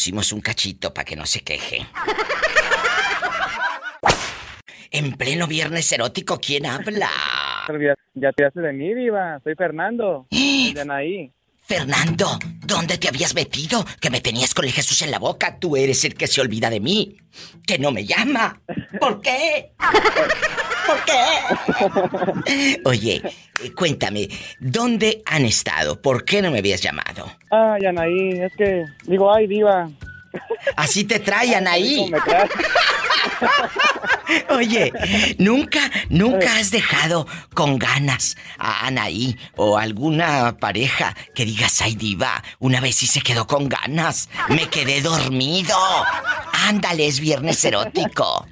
pusimos un cachito para que no se queje. En pleno viernes erótico, ¿quién habla? Ya, te hace de mí, Diva. Soy Fernando. el de Anaí. Fernando, ¿dónde te habías metido? Que me tenías con el Jesús en la boca. Tú eres el que se olvida de mí. Que no me llama. ¿Por qué? *laughs* ¿Por qué? Oye, eh, cuéntame, ¿dónde han estado? ¿Por qué no me habías llamado? Ay, Anaí, es que digo, ay, Diva. Así te traían ahí. *laughs* Oye, nunca, nunca has dejado con ganas a Anaí o alguna pareja que digas, ay diva, una vez sí se quedó con ganas, me quedé dormido. Ándale, es viernes erótico.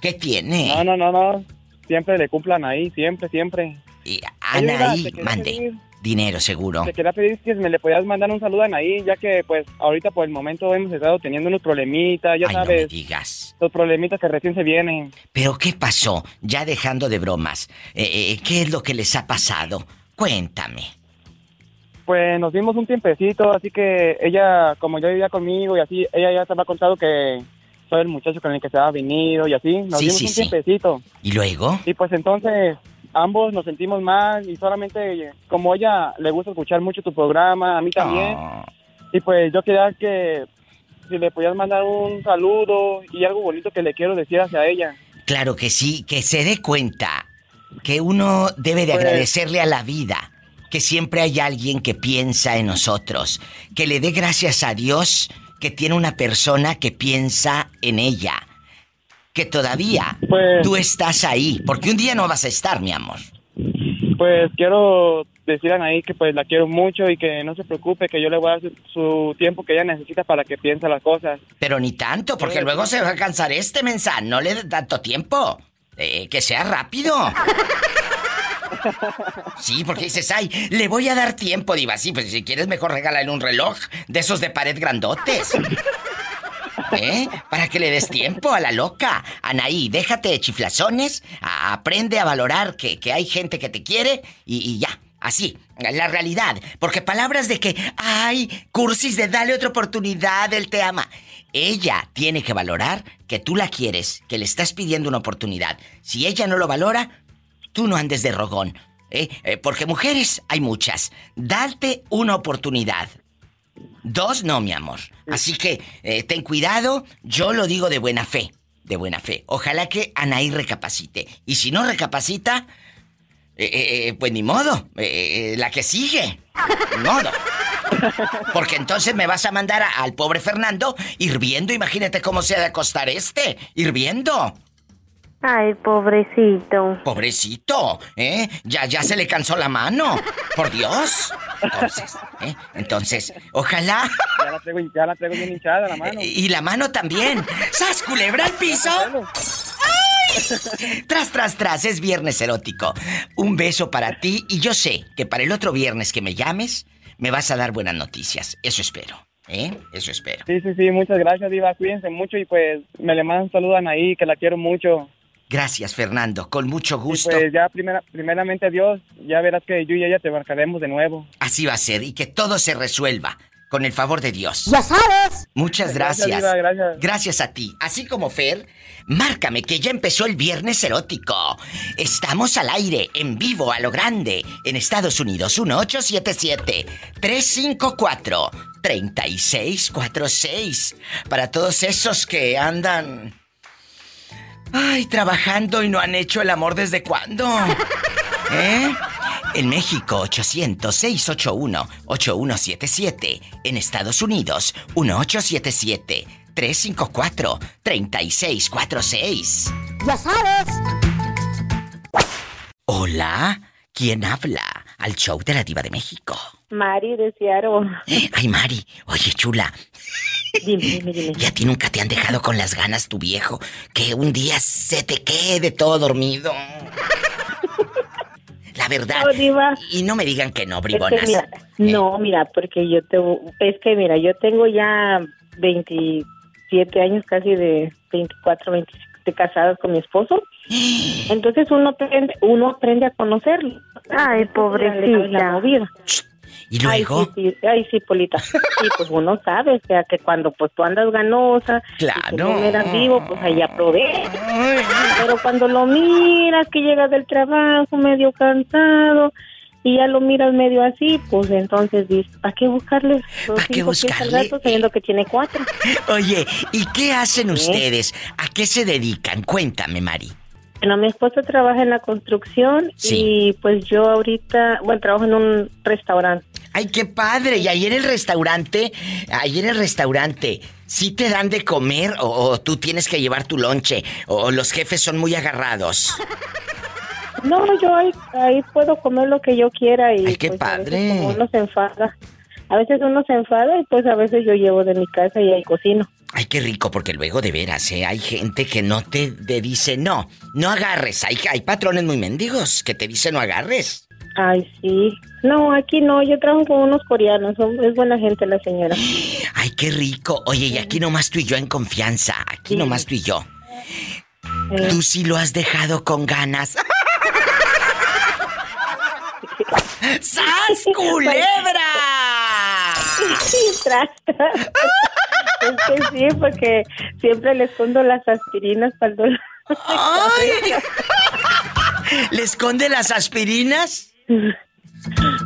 ¿Qué tiene? No, no, no, no. Siempre le cumplan ahí, siempre, siempre. Y Anaí, mande. pedir- Dinero seguro. Te quería pedir que me le podías mandar un saludo a Anaí, ya que pues ahorita por el momento hemos estado teniendo unos problemitas, ya Ay, no me sabes, digas. los problemitas que recién se vienen. Pero ¿qué pasó? Ya dejando de bromas. eh, eh, ¿Qué es lo que les ha pasado? Cuéntame. Pues nos dimos un tiempecito, así que ella, como ya vivía conmigo y así, ella ya te había contado que el muchacho con el que se ha venido y así, nos Sí, dimos sí, un sí. tiempecito. ¿Y luego? Y pues entonces ambos nos sentimos mal y solamente como ella le gusta escuchar mucho tu programa, a mí también. Ah. Y pues yo quería que si le podías mandar un saludo y algo bonito que le quiero decir hacia ella. Claro que sí, que se dé cuenta que uno debe de Pues- agradecerle a la vida, que siempre hay alguien que piensa en nosotros, que le dé gracias a Dios que tiene una persona que piensa en ella, que todavía Pues- tú estás ahí, porque un día no vas a estar, mi amor. Pues quiero decir a Anaí que pues la quiero mucho y que no se preocupe, que yo le voy a dar su, su tiempo que ella necesita para que piense las cosas. Pero ni tanto, porque Eh, luego se va a cansar este mensaje, no le dé tanto tiempo. Eh, que sea rápido. *laughs* Sí, porque dices, ay, le voy a dar tiempo, Diva. Sí, pues si quieres mejor regálale un reloj de esos de pared grandotes. ¿Eh? Para que le des tiempo a la loca. Anaí, déjate de chiflazones, aprende a valorar que, que hay gente que te quiere y, y ya, así, la realidad. Porque palabras de que, ay, cursis de dale otra oportunidad, él te ama. Ella tiene que valorar que tú la quieres, que le estás pidiendo una oportunidad. Si ella no lo valora, tú no andes de rogón. ¿eh? Eh, porque mujeres hay muchas. Date una oportunidad. Dos no, mi amor. Así que eh, ten cuidado, yo lo digo de buena fe, de buena fe. Ojalá que Anaí recapacite. Y si no recapacita, eh, pues ni modo, la que sigue. Ni modo. Porque entonces me vas a mandar al pobre Fernando hirviendo, imagínate cómo se ha de acostar este, hirviendo. Ay, pobrecito. Pobrecito, ¿eh? Ya, ya se le cansó la mano. Por Dios. Entonces, ¿eh? Entonces, ojalá. Ya la traigo, ya la traigo bien hinchada la mano. Y la mano también. ¡Sas, culebra al piso! tras, tras, tras, es viernes erótico. Un beso para ti y yo sé que para el otro viernes que me llames, me vas a dar buenas noticias. Eso espero. ¿Eh? Eso espero. Sí, sí, sí, muchas gracias, Diva. Cuídense mucho y pues me le mandan un saludo a Anaí, que la quiero mucho. Gracias, Fernando. Con mucho gusto. pues ya, primera, primeramente, Dios, ya verás que yo y ella te marcaremos de nuevo. Así va a ser y que todo se resuelva. Con el favor de Dios. ¡Ya sabes! Muchas Gracias, gracias. Diva, gracias. Gracias a ti. Así como Fer, márcame que ya empezó el viernes erótico. Estamos al aire, en vivo, a lo grande, en Estados Unidos. 1877-354-3646. Para todos esos que andan... Ay, trabajando y no han hecho el amor desde cuándo. *laughs* ¿Eh? En México, 800-681-8177. En Estados Unidos, 1877-354-3646. ¡Ya sabes! Hola, ¿quién habla? Al show de la Diva de México. Mari de Seattle. *gasps* Ay, Mari, oye, chula. Dime, dime, dime. ¿Y a ti nunca te han dejado con las ganas tu viejo? Que un día se te quede todo dormido. *laughs* La verdad. No, Diva. Y no me digan que no, Es que bribonas. mira, no, mira, porque yo te, es que mira, yo tengo ya 27 años, casi de 24, 25 de casadas con mi esposo. *gasps* Entonces uno aprende, uno aprende a conocerlo. Ay, pobrecita. La movida. ¿Y luego? Ay, sí, sí, ay, sí, Polita. Sí, pues uno sabe, o sea, que cuando pues tú andas ganosa, Claro. y tú no eras vivo, pues ahí aprovecha. Pero cuando lo miras, que llegas del trabajo medio cansado, y ya lo miras medio así, pues entonces dices, ¿para qué buscarle? ¿Para qué buscarle? sabiendo que tiene cuatro. Oye, ¿y qué hacen ustedes? ¿A qué se dedican? Cuéntame, Mari. Bueno, mi esposo trabaja en la construcción y pues yo ahorita, bueno, trabajo en un restaurante. Ay, qué padre. Y ahí en el restaurante, ahí en el restaurante, ¿sí te dan de comer o, o tú tienes que llevar tu lonche? ¿O los jefes son muy agarrados? *laughs* No, yo ahí, ahí puedo comer lo que yo quiera y Ay, qué pues, a veces padre. como uno se enfada. A veces uno se enfada y pues a veces yo llevo de mi casa y ahí cocino. Ay, qué rico, porque luego de veras, ¿eh? Hay gente que no te, te dice no, no agarres. Hay, hay patrones muy mendigos que te dicen no agarres. Ay, sí. No, aquí no, yo trabajo con unos coreanos, son- es buena gente la señora. Ay, qué rico. Oye, y aquí nomás tú y yo en confianza. Aquí nomás tú y yo. Tú sí lo has dejado con ganas. ¡Sas, *laughs* culebra! *laughs* Es que sí, porque siempre le escondo las aspirinas para el dolor. ¿Le esconde las aspirinas?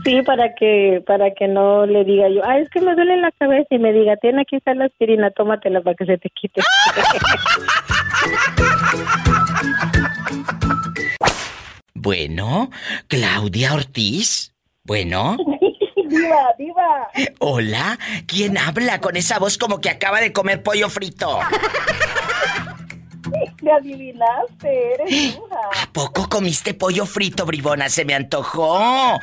Sí, para que para que no le diga yo, ay, es que me duele la cabeza y me diga, tiene aquí está la aspirina, tómatela para que se te quite. *laughs* Bueno, Claudia Ortiz. Bueno, diva, diva. hola. ¿Quién habla con esa voz como que acaba de comer pollo frito? *laughs* Me adivinaste, eres bruja. ¿A poco comiste pollo frito, bribona? Se me antojó.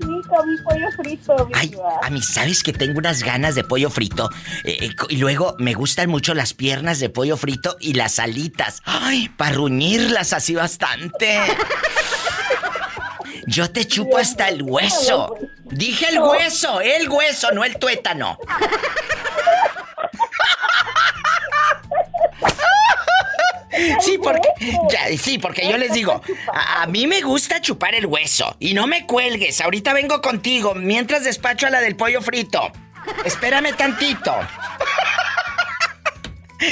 Sí, comí pollo frito, Ay, a mí sabes que tengo unas ganas de pollo frito. Eh, eh, y luego me gustan mucho las piernas de pollo frito y las alitas. Ay, para ruñirlas así bastante. *laughs* Yo te chupo hasta el hueso. Dije el hueso, el hueso, no el tuétano. Sí, porque ya, sí, porque yo les digo, a, a mí me gusta chupar el hueso y no me cuelgues. Ahorita vengo contigo mientras despacho a la del pollo frito. Espérame tantito.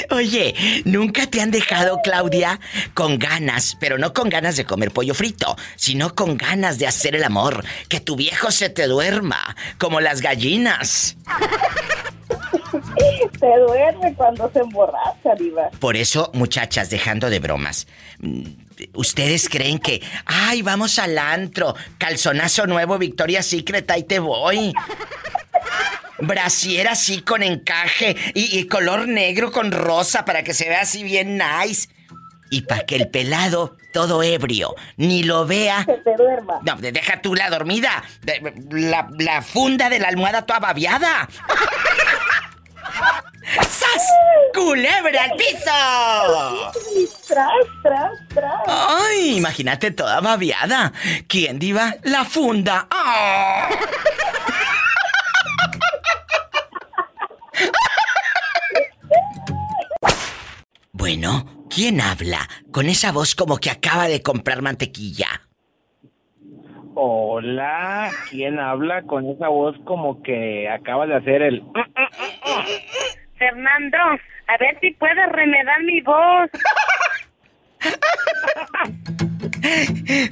Oye, ¿nunca te han dejado, Claudia, con ganas, pero no con ganas de comer pollo frito, sino con ganas de hacer el amor, que tu viejo se te duerma, como las gallinas? *laughs* Se duerme cuando se emborracha, diva. Por eso, muchachas, dejando de bromas, ¿ustedes creen que, ay, vamos al antro, calzonazo nuevo, Victoria Secret, ahí te voy? Brasier así con encaje y, y color negro con rosa para que se vea así bien nice. Y para que el pelado, todo ebrio, ni lo vea. Se te duerma. No, de- deja tú la dormida. La, la funda de la almohada toda babeada. *laughs* ¡Sas. ¡Culebra al piso! Tras, tras, tras. ¡Ay! Imagínate toda babiada. ¿Quién diva? La funda. ¡Ah! Bueno, ¿quién habla con esa voz como que acaba de comprar mantequilla? Hola, ¿quién habla con esa voz como que acaba de hacer el... Fernando, a ver si puedes remedar mi voz.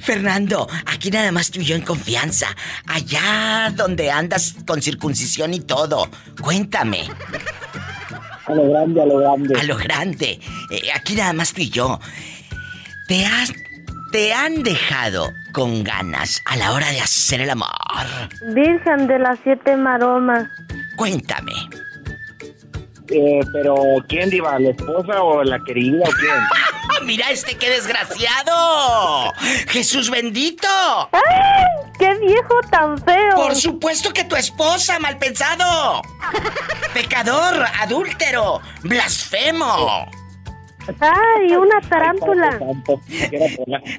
*laughs* Fernando, aquí nada más tú y yo en confianza. Allá donde andas con circuncisión y todo. Cuéntame. A lo grande, a lo grande. A lo grande. Eh, aquí nada más tú y yo. ¿Te has... ¿Te han dejado con ganas a la hora de hacer el amor? Virgen de las siete maromas. Cuéntame. Eh, pero ¿quién diva? ¿La esposa o la querida o quién? *laughs* ¡Mira este qué desgraciado! ¡Jesús bendito! ¡Ay! ¡Qué viejo tan feo! Por supuesto que tu esposa, mal pensado. Pecador, adúltero, blasfemo. ¡Ay, una tarántula!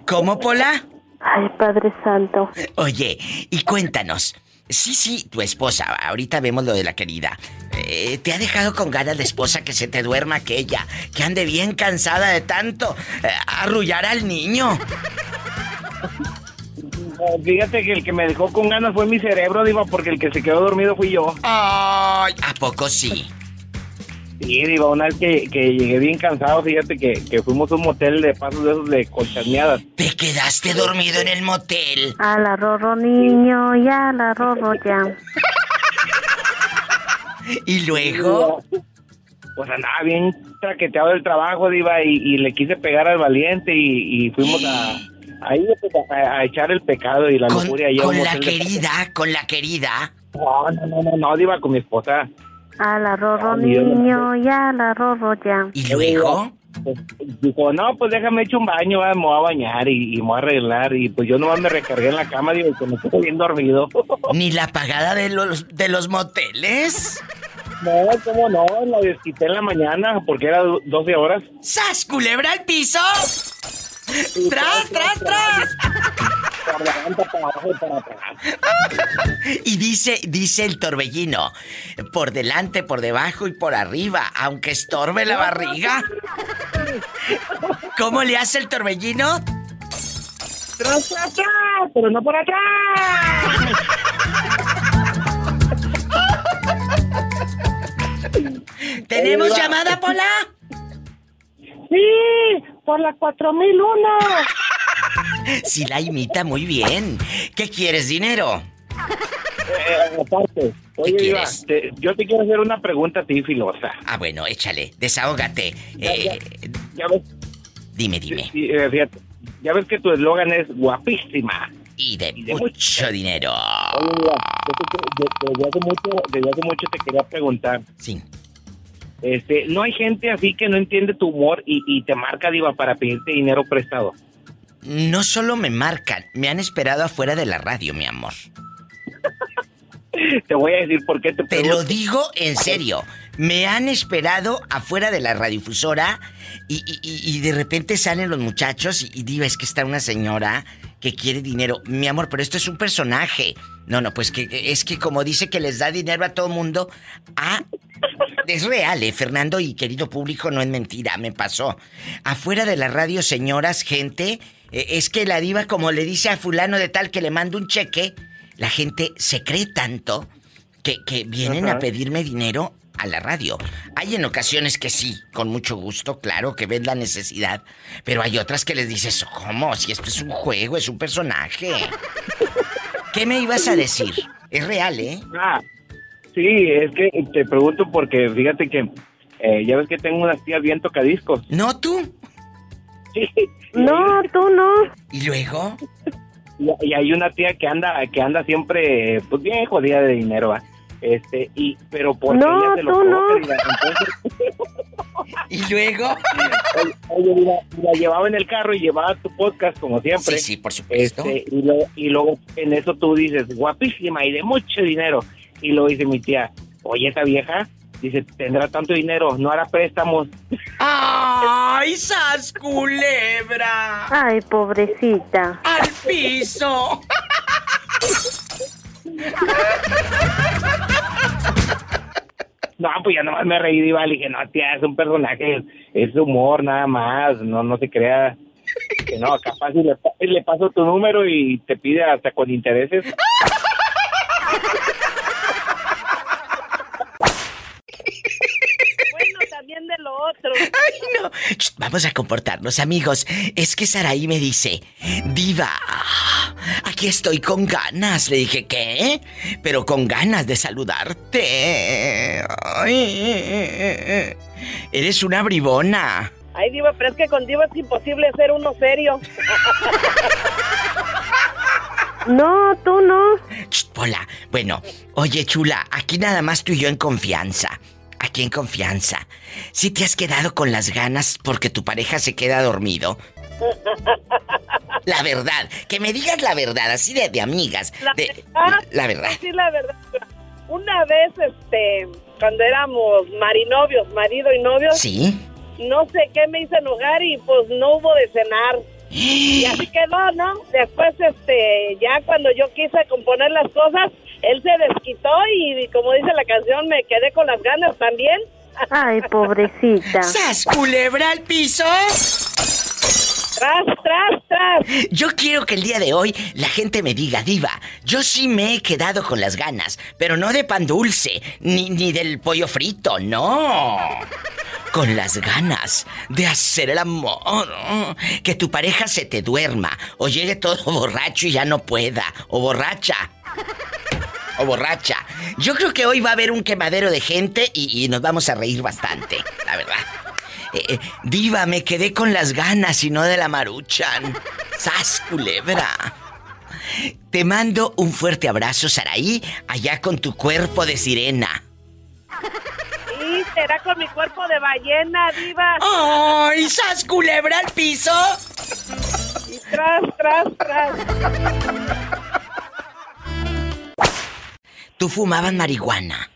¿Cómo, Pola? Ay, Padre Santo. Oye, y cuéntanos. Sí, sí, tu esposa, ahorita vemos lo de la querida. Eh, ¿Te ha dejado con ganas de esposa que se te duerma aquella? Que ande bien cansada de tanto eh, arrullar al niño. Fíjate que el que me dejó con ganas fue mi cerebro, Diva, porque el que se quedó dormido fui yo. Ay, ¿a poco sí? Sí, Diva, una vez que, que llegué bien cansado, fíjate que, que fuimos a un motel de pasos de esos de colchaneadas. ¿Te quedaste dormido en el motel? A la rorro niño, ya la rorro ya. *laughs* ¿Y luego? Pues andaba bien traqueteado del trabajo, Diva, y, y le quise pegar al valiente y, y fuimos a... Ahí pues, a, a echar el pecado y la lujuria. a un Con la querida, con la querida. No, no, no, no, no, Diva, con mi esposa. A la rorro niño, ya la rorro ya. ¿Y luego? Pues, dijo, no, pues déjame echar un baño, va, me voy a bañar y, y me voy a arreglar. Y pues yo nomás me recargué en la cama, digo, que me quedé bien dormido. *laughs* ¿Ni la pagada de los, de los moteles? No, ¿cómo no? La desquité en la mañana porque era do- 12 horas. ¡Sas, culebra al piso! ¡Tras, tras, tras! Para adelante, para abajo y para atrás. *laughs* Y dice, dice el torbellino, por delante, por debajo y por arriba, aunque estorbe la barriga. *laughs* ¿Cómo le hace el torbellino? ¡Tras, tras, tras! ¡Pero no por atrás! *laughs* ¿Tenemos llamada, Pola? Sí, por la 4001. Sí la imita muy bien. ¿Qué quieres, dinero? Eh, aparte, oye, te- yo te quiero hacer una pregunta a ti, filosa. Ah, bueno, échale, desahógate. Eh, Ya ves, dime, dime. sí, eh, fíjate, ya ves que tu eslogan es guapísima. Y de mucho dinero. Oye, desde, hace mucho, desde hace mucho te quería preguntar. Sí. Este, no hay gente así que no entiende tu humor y, y te marca, Diva, para pedirte dinero prestado. No solo me marcan, me han esperado afuera de la radio, mi amor. Te voy a decir por qué te Te lo digo en serio. Me han esperado afuera de la radiodifusora y, y- y- y de repente salen los muchachos y, y digo, es que está una señora que quiere dinero. Mi amor, pero esto es un personaje. No, no, pues que es que como dice que les da dinero a todo mundo, ah, es real, eh, Fernando y querido público, no es mentira, me pasó. Afuera de la radio, señoras, gente, es que la diva como le dice a fulano de tal que le manda un cheque, la gente se cree tanto que, que vienen Ajá. a pedirme dinero a la radio. Hay en ocasiones que sí, con mucho gusto, claro, que ven la necesidad, pero hay otras que les dices, ¿cómo? Si esto es un juego, es un personaje. ¿Qué me ibas a decir? Es real, ¿eh? Ah, sí, es que te pregunto porque fíjate que eh, ya ves que tengo unas tías bien tocadiscos. ¿No tú? Sí. No, tú no. ¿Y luego? Y, y hay una tía que anda que anda siempre pues bien jodida de dinero, ¿va? Este, y pero porque No, ella se lo no. entonces ¿Y luego? *laughs* Oye, oye, mira, la llevaba en el carro y llevaba tu podcast como siempre. Sí, sí, por supuesto. Este, y, luego, y luego en eso tú dices, guapísima y de mucho dinero. Y luego dice mi tía, oye, esa vieja, Dice, tendrá tanto dinero, no hará préstamos. ¡Ay, sas culebra! Ay, pobrecita. ¡Al piso! No, pues ya nomás me reí, Diva. Le dije, no, tía, es un personaje, es humor nada más, no, no se crea. Que no, capaz si le, le paso tu número y te pide hasta con intereses. Bueno, también de lo otro. ¡Ay, no! Ch, vamos a comportarnos, amigos. Es que Saraí me dice, Diva, aquí estoy con ganas. Le dije, ¿qué? Pero con ganas de saludarte. Ay, eres una bribona. Ay, Diva, pero es que con Diva es imposible ser uno serio. *laughs* No, tú no. Ch, Pola, bueno, oye, chula, aquí nada más tú y yo en confianza. Aquí en confianza. Si te has quedado con las ganas porque tu pareja se queda dormido. La verdad, que me digas la verdad, así de, de amigas. La de- verdad, la verdad. Sí, la verdad. Una vez, este, cuando éramos marinovios, marido y novio, ¿Sí? no sé qué me hizo enojar y pues no hubo de cenar. Y *gasps* así quedó, ¿no? Después, este, ya cuando yo quise componer las cosas, él se desquitó y, como dice la canción, me quedé con las ganas también. Ay, pobrecita. ¡Sas, culebra al piso! Tras, tras, tras. Yo quiero que el día de hoy la gente me diga, Diva, yo sí me he quedado con las ganas, pero no de pan dulce, ni, ni del pollo frito, no. Con las ganas de hacer el amor. Que tu pareja se te duerma, o llegue todo *laughs* borracho y ya no pueda, o borracha. O borracha. Yo creo que hoy va a haber un quemadero de gente y, y nos vamos a reír bastante, la verdad. Eh, eh, diva, me quedé con las ganas y no de la maruchan. ¡Sas, culebra! Te mando un fuerte abrazo, Saraí, allá con tu cuerpo de sirena. Y será con mi cuerpo de ballena, diva. ¡Ay, sas, culebra al piso! Y tras, tras, tras. Tú fumabas marihuana.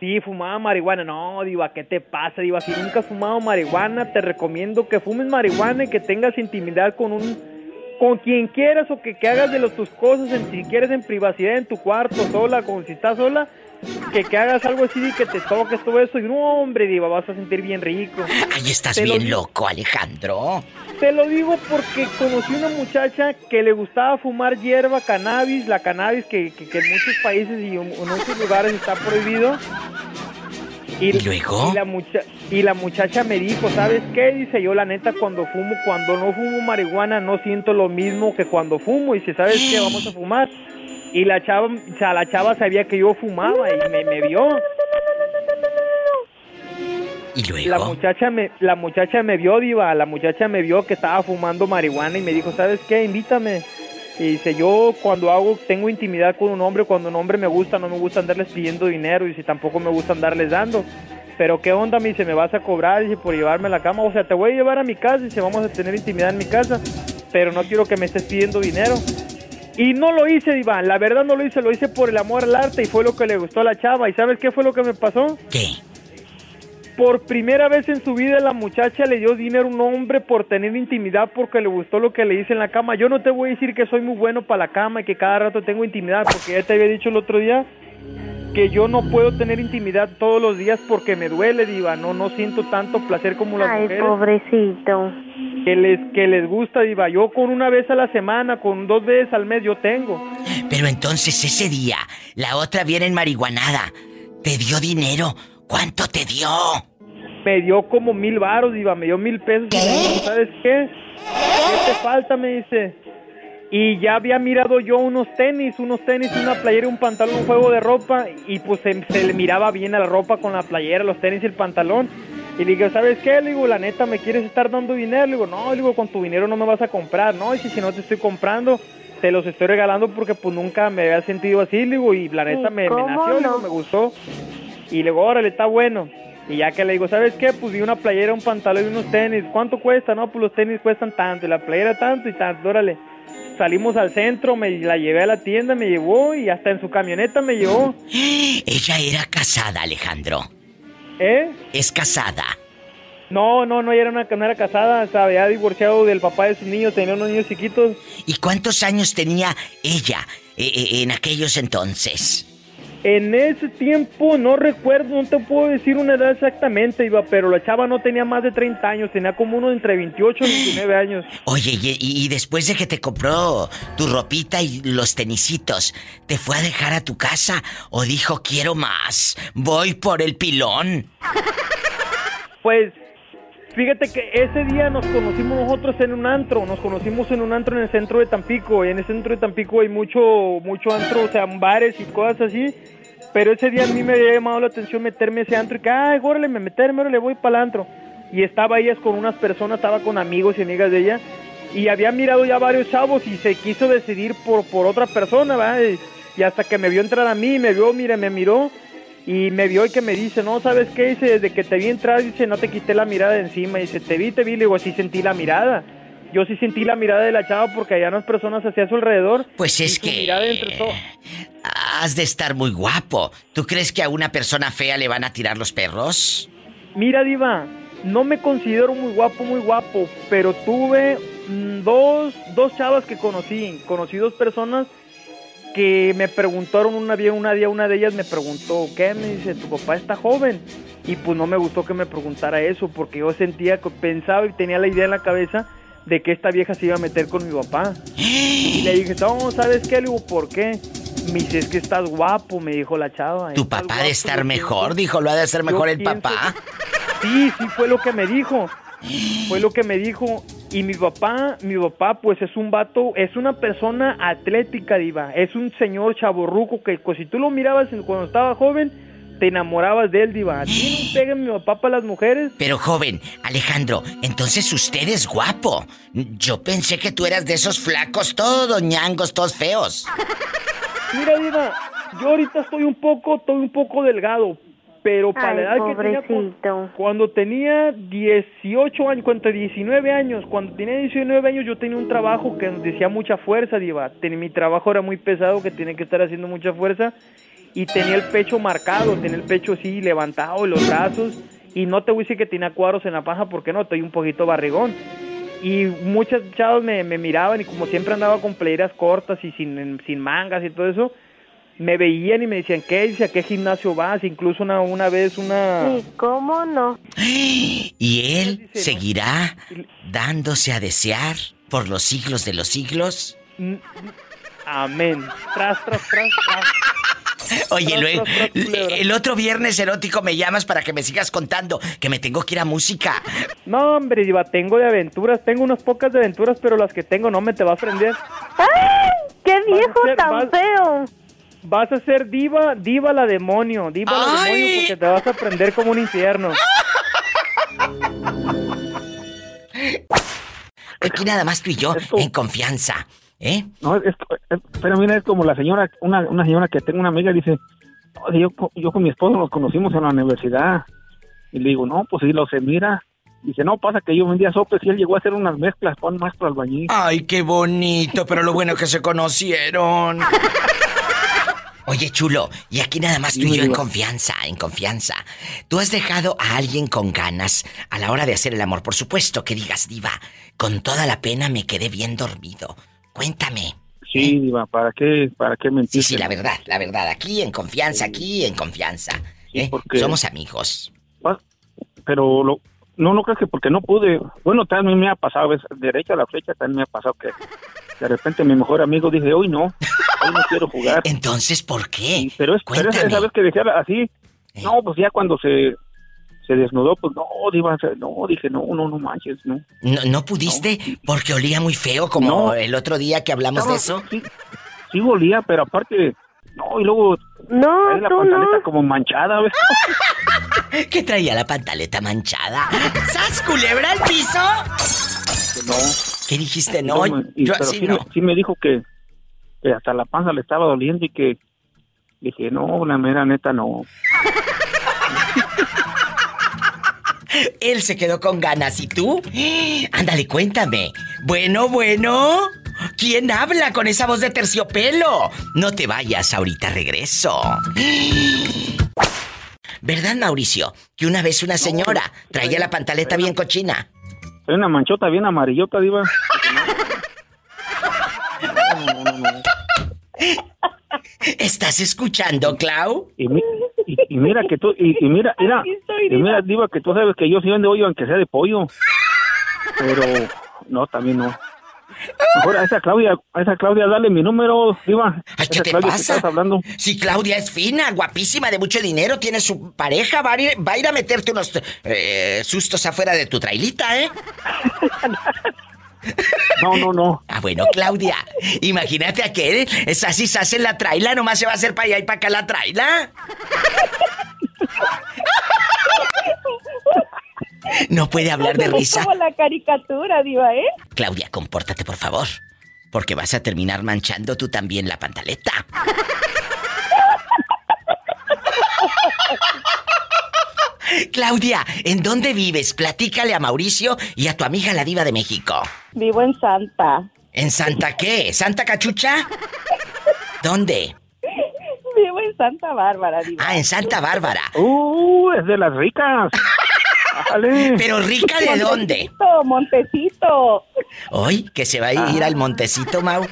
Sí, fumaba marihuana. No, Diva, ¿qué te pasa, Diva? Si nunca has fumado marihuana, te recomiendo que fumes marihuana y que tengas intimidad con un... Con quien quieras o que, que hagas de los, tus cosas, en, si quieres en privacidad, en tu cuarto, sola, como si estás sola, que, que hagas algo así y que te toques todo eso. Y no, hombre, Diva, vas a sentir bien rico. Ahí estás Te bien loco, Alejandro. Te lo digo porque conocí una muchacha que le gustaba fumar hierba, cannabis, la cannabis que, que- que en muchos países y en, en muchos lugares está prohibido. Y, luego? Y la, mucha- y la muchacha me dijo, ¿sabes qué? Dice yo, la neta, cuando fumo, cuando no fumo marihuana, no siento lo mismo que cuando fumo. Y dice, ¿sabes qué? Vamos a fumar. Y la chava, o sea, la chava sabía que yo fumaba y me, me vio. ¿Y La muchacha me, la muchacha me vio, diva, la muchacha me vio que estaba fumando marihuana y me dijo, ¿sabes qué? Invítame. Y dice, yo cuando hago, tengo intimidad con un hombre, cuando un hombre me gusta, no me gusta andarles pidiendo dinero y si tampoco me gusta andarles dando. Pero qué onda, me dice, me vas a cobrar, dice, por llevarme a la cama. O sea, te voy a llevar a mi casa, dice, vamos a tener intimidad en mi casa, pero no quiero que me estés pidiendo dinero. Y no lo hice, Iván, la verdad no lo hice, lo hice por el amor al arte y fue lo que le gustó a la chava. ¿Y sabes qué fue lo que me pasó? ¿Qué? Por primera vez en su vida la muchacha le dio dinero a un hombre por tener intimidad porque le gustó lo que le hice en la cama. Yo no te voy a decir que soy muy bueno para la cama y que cada rato tengo intimidad porque ya te había dicho el otro día que yo no puedo tener intimidad todos los días porque me duele, diva. No, no siento tanto placer como las Ay, mujeres pobrecito. que les que les gusta, diva. Yo con una vez a la semana, con dos veces al mes yo tengo. Pero entonces ese día, la otra viene en marihuanada. Te dio dinero. ¿Cuánto te dio? Me dio como mil varos, diva, me dio mil pesos. ¿sabes qué? ¿Qué te falta? Me dice. Y ya había mirado yo unos tenis, unos tenis, una playera, un pantalón, un juego de ropa. Y pues se, se le miraba bien a la ropa con la playera, los tenis y el pantalón. Y le digo, ¿sabes qué? Le digo, la neta, ¿me quieres estar dando dinero? Le digo, no, le digo, con tu dinero no me vas a comprar. No, y si, si no te estoy comprando, te los estoy regalando porque pues nunca me había sentido así. Le digo, y la neta me, me ¿cómo nació, le digo, no? me gustó. Y le digo, órale, está bueno. Y ya que le digo, ¿sabes qué? Pues vi una playera, un pantalón y unos tenis. ¿Cuánto cuesta? No, pues los tenis cuestan tanto. Y la playera tanto y tanto. Órale. Salimos al centro, me la llevé a la tienda, me llevó y hasta en su camioneta me llevó. *gasps* Ella era casada, Alejandro. ¿Eh? ¿Es casada? No, no, no, era una, no era casada, se había divorciado del papá de sus niños, tenía unos niños chiquitos. ¿Y cuántos años tenía ella eh, eh, en aquellos entonces? En ese tiempo no recuerdo, no te puedo decir una edad exactamente, iba, pero la chava no tenía más de 30 años, tenía como uno entre 28 y 29 años. Oye, y, y- después de que te compró tu ropita y los tenisitos, ¿te fue a dejar a tu casa o dijo quiero más? Voy por el pilón. Pues fíjate que ese día nos conocimos nosotros en un antro, nos conocimos en un antro en el centro de Tampico, y en el centro de Tampico hay mucho, mucho antro, o sea, bares y cosas así. Pero ese día a mí me había llamado la atención meterme a ese antro y que, ay, órale, me meterme, órale, voy para el antro. Y estaba ella con unas personas, estaba con amigos y amigas de ella. Y había mirado ya varios chavos y se quiso decidir por, por otra persona, ¿verdad? Y, y hasta que me vio entrar a mí, me vio, mire, me miró y me vio y que me dice, no, ¿sabes qué? Dice, desde que te vi entrar, dice, no te quité la mirada de encima. Dice, te vi, te vi, le digo, sí sentí la mirada. Yo sí sentí la mirada de la chava porque había unas personas hacia su alrededor. Pues es que- mirada entre to- Has de estar muy guapo. ¿Tú crees que a una persona fea le van a tirar los perros? Mira, Diva, no me considero muy guapo, muy guapo, pero tuve mm, dos, dos chavas que conocí. Conocí dos personas que me preguntaron una día, una día, una de ellas me preguntó, ¿qué? Me dice, tu papá está joven. Y pues no me gustó que me preguntara eso, porque yo sentía pensaba y tenía la idea en la cabeza de que esta vieja se iba a meter con mi papá. Y le dije, no, ¿sabes qué? Le digo, ¿por qué? Me dice, es que estás guapo, me dijo la chava. Tu "Estás papá guapo, de estar mejor, pienso". dijo, lo ha de ser mejor el papá. Sí, sí fue lo que me dijo. Fue lo que me dijo. Y mi papá, mi papá, pues es un vato, es una persona atlética, diva. Es un señor chaborruco que pues, si tú lo mirabas cuando estaba joven, te enamorabas de él, diva. Tiene un pegue mi papá para las mujeres. Pero joven, Alejandro, entonces usted es guapo. Yo pensé que tú eras de esos flacos, todos ñangos, todos feos. Mira, diva, yo ahorita estoy un poco, estoy un poco delgado, pero para Ay, la edad que tenía cu- cuando tenía 18 años, cuando tenía 19 años, cuando tenía 19 años yo tenía un trabajo que nos decía mucha fuerza, diva. Mi trabajo era muy pesado, que tenía que estar haciendo mucha fuerza y tenía el pecho marcado, tenía el pecho así levantado y los brazos y no te voy a decir que tenía cuadros en la paja porque no, estoy un poquito barrigón. Y muchas chavas me, me miraban y como siempre andaba con playeras cortas y sin, sin mangas y todo eso, me veían y me decían, ¿qué? Dice, ¿a qué gimnasio vas? Incluso una, una vez una... Sí, ¿cómo no? *gasps* ¿Y él seguirá dándose a desear por los siglos de los siglos? Mm, Amén. Tras, tras, tras, tras. *laughs* Oye, Tras, luego, tras, tras, culebra. el otro viernes erótico me llamas para que me sigas contando, que me tengo que ir a música. No, hombre, Diva, tengo de aventuras, tengo unas pocas de aventuras, pero las que tengo no me te va a prender. ¡Ay! ¡Qué viejo ser- tan vas- feo! Vas a ser diva, diva la demonio, diva la demonio porque te vas a prender como un infierno. Aquí nada más tú y yo, en confianza, ¿eh? No, es, es- pero mira, es como la señora, una, una señora que tengo una amiga, dice, "No, yo, co- yo con mi esposo nos conocimos en la universidad. Y le digo, no, pues sí, lo se mira. Dice, no, pasa que yo vendía sopes y él llegó a hacer unas mezclas con un maestro albañil. Ay, qué bonito, pero lo bueno que se conocieron. *laughs* Oye, chulo, y aquí nada más tú y yo en confianza, en confianza. ¿Tú has dejado a alguien con ganas a la hora de hacer el amor? Por supuesto que digas, diva, con toda la pena me quedé bien dormido. Cuéntame. Sí, Diva, ¿para qué, para qué mentir? Sí, sí, la verdad, la verdad. Aquí en confianza, aquí en confianza. ¿eh? porque- Somos amigos. Pero lo, no, no creo que porque no pude. Bueno, también me ha pasado, ves, derecha a la flecha, también me ha pasado que de repente mi mejor amigo dije, hoy no, hoy no quiero jugar. *laughs* Entonces, ¿por qué? pero es, pero esa, Cuéntame. esa vez que decía así, no, pues ya cuando se, se desnudó, pues no, Diva, no, dije, no, no, no manches, no. ¿No, no pudiste? Porque olía muy feo, como No. el otro día que hablamos de eso. Sí, sí volía, pero aparte, no, y luego No, la tú pantaleta no. como manchada, ¿ves? *laughs* ¿Qué traía la pantaleta manchada? ¿Sas culebra al piso? No. ¿Qué dijiste? No, No, y- yo así sí, no. Me, sí me dijo que, que hasta la panza le estaba doliendo y que dije, no, la mera neta no. Él se quedó con ganas, ¿y tú? Ándale, cuéntame. Bueno, bueno. ¿Quién habla con esa voz de terciopelo? No te vayas, ahorita regreso. ¿Verdad, Mauricio? Que una vez una señora traía la pantaleta bien cochina. Hay una manchota bien amarillota, diva. ¿Estás escuchando, Clau? Y, mi- y- y mira que tú, y, y mira, mira, y mira, diva, que tú sabes que yo sí vendo hoyo aunque sea de pollo. Pero, no, también no. Mejor a esa Claudia, a esa Claudia dale mi número, diva. Ay, ¿qué te Claudia que pasa? estás hablando. Si Claudia es fina, guapísima, de mucho dinero, tiene su pareja, va a ir, va a, ir a meterte unos eh, sustos afuera de tu trailita, ¿eh? No, no, no. Ah, bueno, Claudia, imagínate aquel, es así se hace la traila, nomás se va a hacer para allá y para acá la traila. No puede hablar de *laughs* Es risa. como la caricatura, diva, ¿eh? Claudia, compórtate, por favor. Porque vas a terminar manchando tú también la pantaleta. *laughs* Claudia, ¿en dónde vives? Platícale a Mauricio y a tu amiga la diva de México. Vivo en Santa. ¿En Santa qué? ¿Santa Cachucha? ¿Dónde? Vivo en Santa Bárbara, diva. Ah, en Santa Bárbara. Uh, es de las ricas. *laughs* Dale. ¿Pero rica de dónde? Montecito, Montecito. Hoy, que se va a ir al montecito, Mau.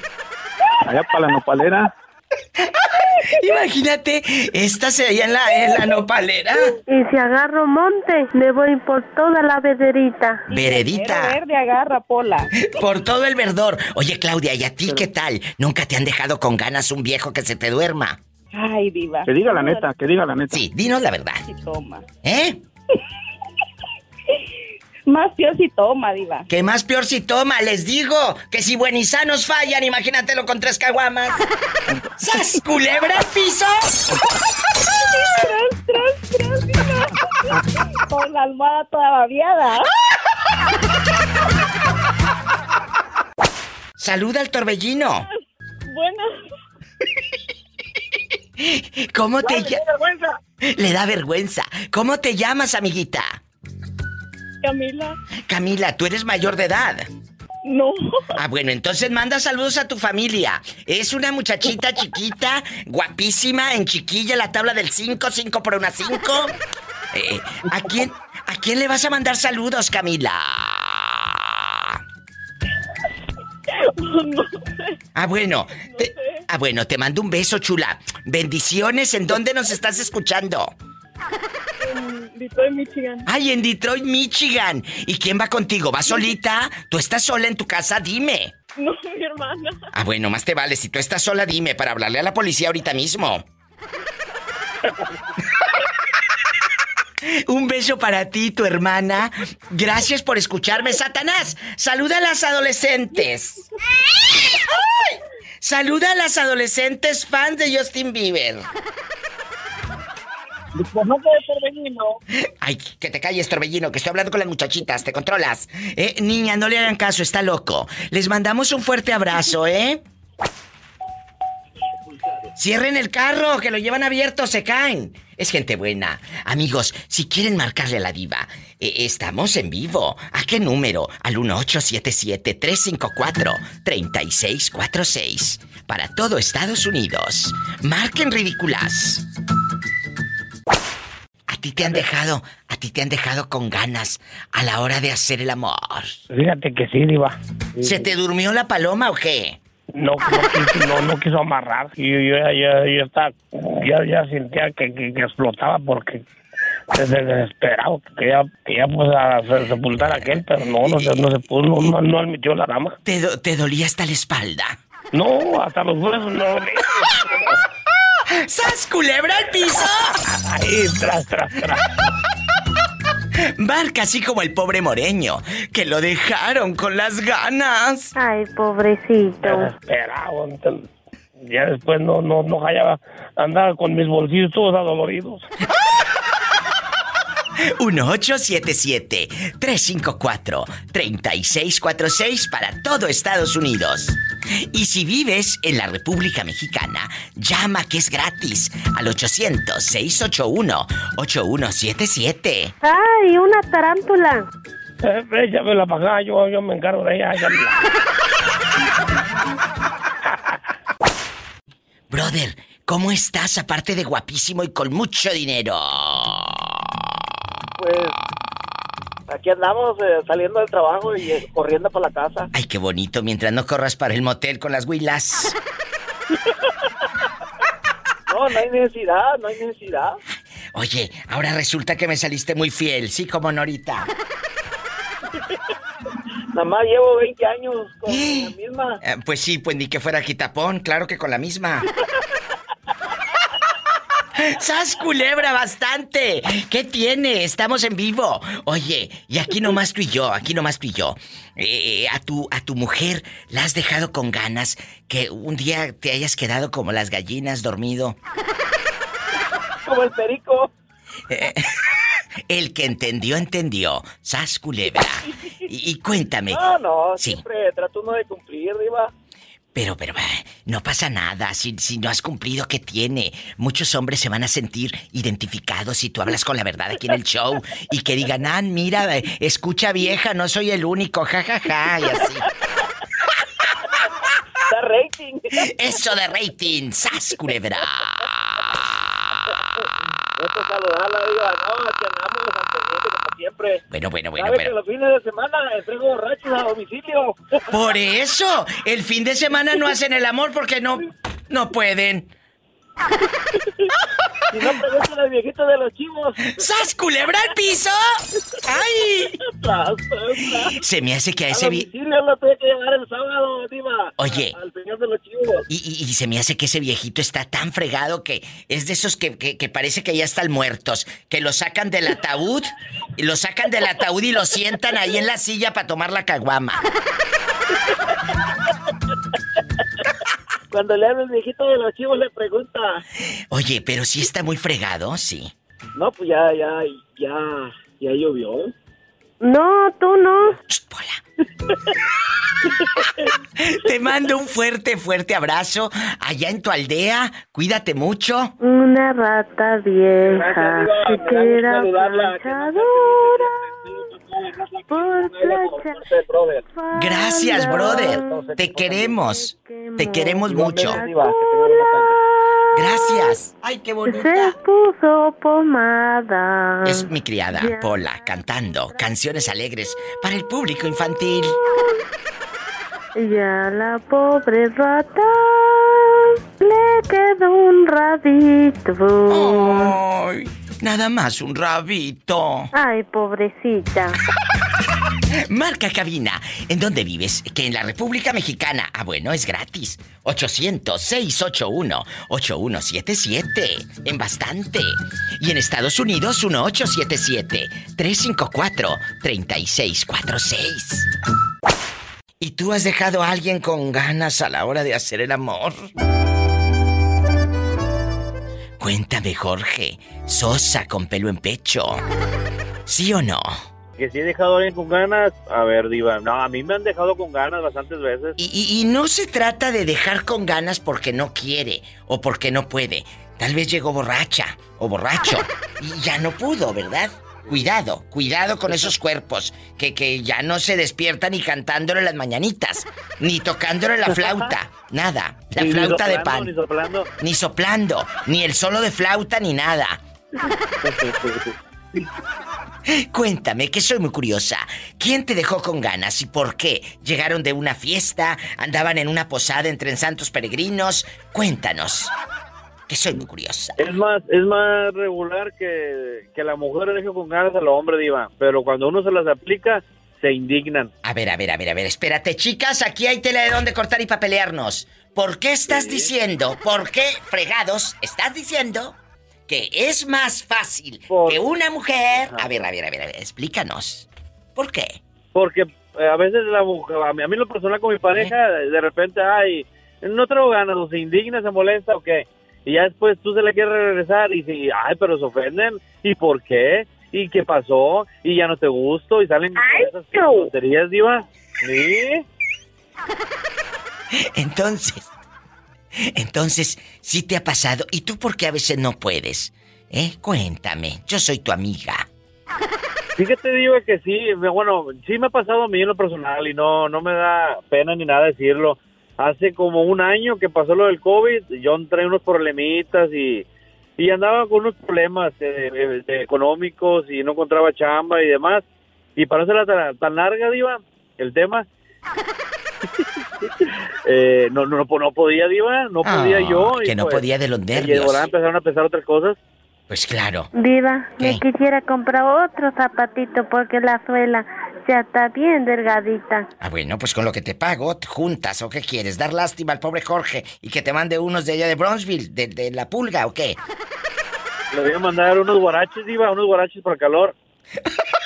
Allá para la nopalera. *laughs* Imagínate, esta se veía en la, en la nopalera. Y si agarro monte, me voy por toda la vederita. Veredita. Verde agarra, Pola. Por todo el verdor. Oye, Claudia, ¿y a ti qué tal? ¿Nunca te han dejado con ganas un viejo que se te duerma? Ay, diva. Que diga la neta, que diga la neta. Sí, dinos la verdad. Sí, toma. ¿Eh? *laughs* Más peor si toma, diva. ¿Qué más peor si toma? Les digo que si buenizanos fallan, imagínatelo con tres caguamas. *laughs* ¡Sas, culebra al piso! Tras, tras, tras. Con la almohada toda babiada. Saluda al torbellino. Bueno, ¿Cómo te llamas? Le da vergüenza. ¿Cómo te llamas, amiguita? Camila. Camila, tú eres mayor de edad. No. Ah, bueno, entonces manda saludos a tu familia. Es una muchachita chiquita, guapísima, en chiquilla, la tabla del 5, 5 por una 5. Eh, ¿a, quién, ¿A quién le vas a mandar saludos, Camila? No Ah, bueno. te- ah, bueno, te mando un beso, chula. Bendiciones, ¿en dónde nos estás escuchando? En Detroit, Michigan. Ay, en Detroit, Michigan. ¿Y quién va contigo? ¿Vas solita? ¿Tú estás sola en tu casa? Dime. No, *laughs* mi hermana. Ah, bueno, más te vale. Si tú estás sola, dime para hablarle a la policía ahorita mismo. *laughs* Un beso para ti, tu hermana. Gracias por escucharme, Satanás. Saluda a las adolescentes. *laughs* ¡Ay! Saluda a las adolescentes fans de Justin Bieber. Ay, que te calles, Torbellino, que estoy hablando con las muchachitas, te controlas. Eh, niña, no le hagan caso, está loco. Les mandamos un fuerte abrazo, ¿eh? Cierren el carro, que lo llevan abierto, se caen. Es gente buena. Amigos, si quieren marcarle a la diva, eh, estamos en vivo. ¿A qué número? Al 1877-354-3646. Para todo Estados Unidos. Marquen ridículas. Ti te han dejado, a ti te han dejado con ganas a la hora de hacer el amor. Fíjate que sí, Diva. ¿Se te durmió la paloma o qué? No, no, quiso, no, no quiso amarrar. Yo, yo, yo, yo estaba, ya, ya sentía que, que, que explotaba porque desde desesperado que ya, que ya pues a se- sepultar a aquel, pero no, no, se- no se pudo, no, no, no admitió la dama. ¿Te, do- te dolía hasta la espalda? No, hasta los huesos no. *laughs* ¡Sas culebra al piso! Ahí, tras, tras, tras. Marca así como el pobre moreño, que lo dejaron con las ganas. Ay, pobrecito. Desesperado. entonces, Ya después no, no, no hallaba, andaba con mis bolsillos todos adoloridos. *laughs* 1877-354-3646 para todo Estados Unidos. Y si vives en la República Mexicana, llama que es gratis al 800-681-8177. Ay, una tarántula. Eh, échamela para acá, yo, yo me encargo de ella. échamela. *laughs* Brother, ¿Cómo estás aparte de guapísimo y con mucho dinero? Pues aquí andamos eh, saliendo del trabajo y eh, corriendo por la casa. Ay, qué bonito, mientras no corras para el motel con las huilas. *laughs* no, no hay necesidad, no hay necesidad. Oye, ahora resulta que me saliste muy fiel, sí, como Norita. *laughs* Nada más llevo 20 años con *gasps* la misma. Eh, pues sí, pues ni que fuera quitapón, claro que con la misma. *laughs* ¡Sas culebra bastante! ¿Qué tiene? Estamos en vivo. Oye, y aquí nomás tú y yo, aquí nomás tú y yo. Eh, a, tu, a tu mujer la has dejado con ganas que un día te hayas quedado como las gallinas dormido. Como el perico. Eh, *laughs* el que entendió, entendió. ¡Sas culebra! Y, y cuéntame. No, no, Sí. siempre trato uno de cumplir, Diva. Pero, pero, no pasa nada. Si, si no has cumplido, ¿qué tiene? Muchos hombres se van a sentir identificados si tú hablas con la verdad aquí en el show. Y que digan, ah, mira, escucha vieja, no soy el único, jajaja, y así. Da rating. Eso de rating, sas, culebra. Esto saludarla, Diva. No, aquí andamos al pendiente como siempre. Bueno, bueno, bueno, ¿Sabes que bueno. los fines de semana entrego borrachos a domicilio? Por eso, el fin de semana no hacen el amor porque no, no pueden. Si no, pregúntale al viejito de los chivos. ¡Sas, culebra al piso! ¡Ay! Tras, tras, tras. Se me hace que a ese... vi- lo tuve que llevar el sábado, Diva. Oye. Al señor de los chivos. Y, y- y se me hace que ese viejito está tan fregado que es de esos que, que- que parece que ya están muertos. Que lo sacan del ataúd, y lo sacan del ataúd y lo sientan ahí en la silla para tomar la caguama. Cuando le habla el viejito de los chivos le pregunta. Oye, pero sí está muy fregado, sí. No, pues ya, ya, ya, ya llovió. No, tú no. Te mando un fuerte, fuerte abrazo allá en tu aldea. Cuídate mucho. Una rata vieja que quiera planchadora. Por planchar. Gracias, brother. Te queremos. Te queremos mucho. Gracias. Ay, qué Se puso pomada. Es mi criada, Ya. Pola, cantando canciones alegres para el público infantil. Ya la pobre rata le quedó un rabito. Ay, nada más un rabito. Ay, pobrecita. *laughs* Marca cabina. ¿En dónde vives? Que en la República Mexicana. Ah, bueno, es gratis. 800-681-8177. En bastante. Y en Estados Unidos, 1877-354-3646. ¿Y tú has dejado a alguien con ganas a la hora de hacer el amor? Cuéntame, Jorge. Sosa con pelo en pecho. ¿Sí o no? Que si he dejado a alguien con ganas, a ver, Diva. No, a mí me han dejado con ganas bastantes veces. Y, y- y no se trata de dejar con ganas porque no quiere o porque no puede. Tal vez llegó borracha o borracho *laughs* y ya no pudo, ¿verdad? Cuidado, cuidado con esos cuerpos que, que ya no se despiertan ni cantándole las mañanitas, ni tocándole la flauta, nada. La Ni flauta de soplando, pan. Ni soplando. Ni soplando, ni el solo de flauta, ni nada. *laughs* Cuéntame, que soy muy curiosa. ¿Quién te dejó con ganas y por qué? ¿Llegaron de una fiesta? ¿Andaban en una posada entre santos peregrinos? Cuéntanos. Que soy muy curiosa. Es más, es más regular que, que la mujer deje con ganas al hombre, Diva. Pero cuando uno se las aplica, se indignan. A ver, a ver, a ver, a ver, espérate, chicas, aquí hay tela de dónde cortar y papelearnos. ¿Por qué estás diciendo, por qué, fregados, estás diciendo que es más fácil que una mujer... A ver, a ver, a ver, a ver, explícanos. ¿Por qué? Porque eh, a veces la mujer, a mí, a mí lo personal con mi pareja, de repente, ay, no traigo ganas, o se indigna, se molesta o qué. Y ya después tú se le quieres regresar y dice, ay, pero se ofenden. ¿Y por qué? ¿Y qué pasó? ¿Y ya no te gusto? Y salen esas tonterías, diva. ¿Sí? *laughs* Entonces, entonces, sí te ha pasado. ¿Y tú por qué a veces no puedes? ¿Eh? Cuéntame, yo soy tu amiga. Fíjate, digo que sí, bueno, sí me ha pasado a mí en lo personal y no, no me da pena ni nada decirlo. hace como un año que pasó lo del COVID, yo entré unos problemitas y, y andaba con unos problemas eh, económicos y no encontraba chamba y demás. Y para hacerla tan, tan larga, Diva, el tema, *laughs* eh, no, no, no, no podía, Diva, no podía Ah, yo. que no podía de los y nervios. ahora empezaron a pensar otras cosas. Pues claro. Diva, me quisiera comprar otro zapatito porque la suela ya está bien delgadita. Ah, bueno, pues con lo que te pago, te juntas, ¿o qué quieres? ¿Dar lástima al pobre Jorge y que te mande unos de allá de Bronzeville, de, de la pulga, o qué? Le voy a mandar unos guaraches, Diva, unos guaraches por calor. *laughs*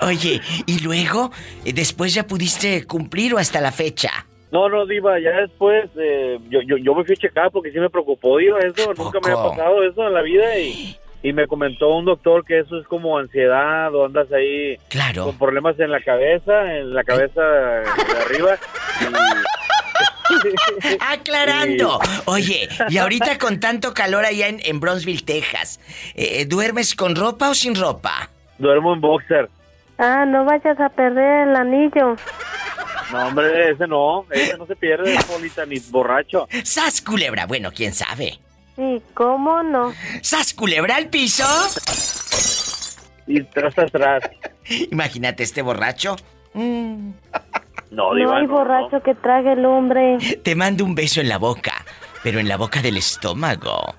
Oye, ¿y luego? Eh, ¿Después ya pudiste cumplir o hasta la fecha? No, no, Diva, ya después eh, yo, yo, yo me fui a checar porque sí me preocupó, Diva, eso. Nunca me había pasado eso en la vida y, y me comentó un doctor que eso es como ansiedad o andas ahí claro. con problemas en la cabeza, en la cabeza de arriba. *laughs* Aclarando. *laughs* Oye, y ahorita con tanto calor allá en, en Bronzeville, Texas, eh, ¿duermes con ropa o sin ropa? Duermo en boxer. Ah, no vayas a perder el anillo. No, hombre, ese no, ese no se pierde, *laughs* Polita, ni borracho. ¡Sas, culebra! Bueno, quién sabe. Sí, ¿cómo no? ¡Sas, culebra al piso! Y tras atrás. *laughs* Imagínate este borracho. Mm. No, No hay borracho que trague el hombre. Te mando un beso en la boca, pero en la boca del estómago.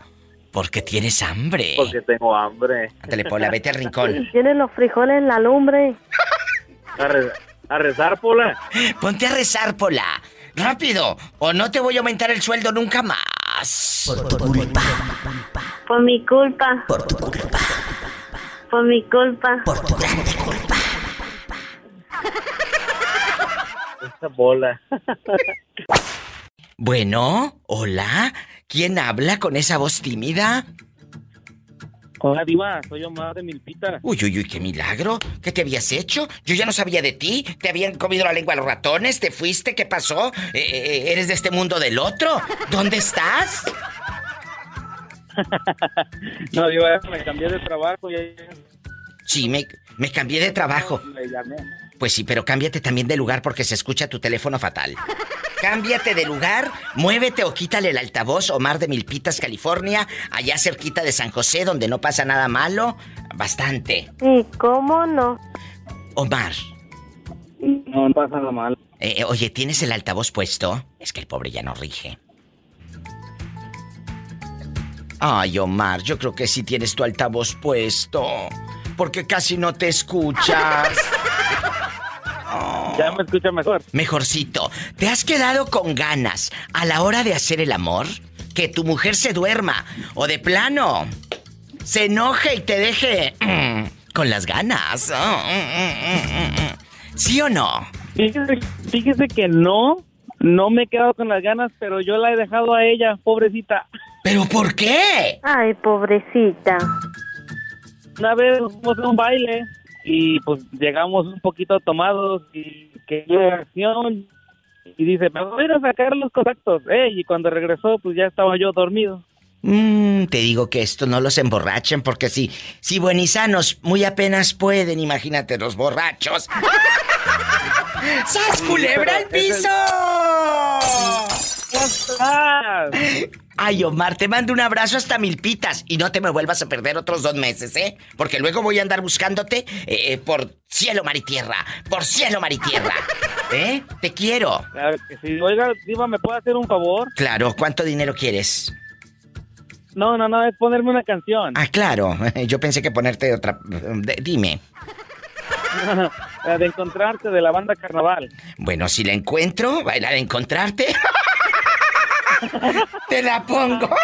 Porque tienes hambre. Porque tengo hambre. Ándale, Pola, vete al rincón. *laughs* Tiene los frijoles en la lumbre. *laughs* A, re- a rezar, Pola. Ponte a rezar, Pola. Rápido, o no te voy a aumentar el sueldo nunca más. Por tu culpa. Por mi culpa. Por tu culpa. Por mi culpa. Por tu grande culpa. Esta bola. *laughs* Bueno, hola. ¿Quién habla con esa voz tímida? Hola, Diva, soy Omar de Milpita. Uy, uy, uy, qué milagro. ¿Qué te habías hecho? Yo ya no sabía de ti. ¿Te habían comido la lengua los ratones? ¿Te fuiste? ¿Qué pasó? Eh, eh, ¿Eres de este mundo del otro? ¿Dónde estás? *laughs* No, Diva, me cambié de trabajo y Sí, me, me cambié de trabajo. le llamé. Pues sí, pero cámbiate también de lugar porque se escucha tu teléfono fatal. Cámbiate de lugar, muévete o quítale el altavoz, Omar de Milpitas, California, allá cerquita de San José, donde no pasa nada malo. Bastante. Sí, ¿cómo no? Omar, No, no pasa nada mal. eh, eh, oye, ¿tienes el altavoz puesto? Es que el pobre ya no rige. Ay, Omar, yo creo que sí tienes tu altavoz puesto. Porque casi no te escuchas. *laughs* Ya me escucha mejor. Mejorcito, ¿te has quedado con ganas a la hora de hacer el amor? Que tu mujer se duerma o de plano se enoje y te deje mm, con las ganas. Oh, mm, mm, mm, mm. ¿Sí o no? Fíjese, fíjese que no, no me he quedado con las ganas, pero yo la he dejado a ella, pobrecita. ¿Pero por qué? Ay, pobrecita. Una vez fuimos a un baile y pues llegamos un poquito tomados y que acción y dice, me voy a ir a sacar los contactos. Eh, y cuando regresó, pues ya estaba yo dormido. Mm, te digo que esto no los emborrachen porque si, si buenisanos muy apenas pueden, imagínate los borrachos. *laughs* ¡Sas culebra al piso! Ay, Omar, te mando un abrazo hasta Milpitas y no te me vuelvas a perder otros dos meses, ¿eh? Porque luego voy a andar buscándote eh, eh, por cielo, mar y tierra. Por cielo, mar y tierra. *laughs* ¿Eh? Te quiero. Claro que sí. Oiga, Diva, ¿me puede hacer un favor? Claro, ¿cuánto dinero quieres? No, no, no, es ponerme una canción. Ah, claro. *laughs* Yo pensé que ponerte otra. de- dime. La de encontrarte de la banda Carnaval. Bueno, si la encuentro, va a ir a encontrarte. *laughs* *laughs* Te la pongo. *laughs*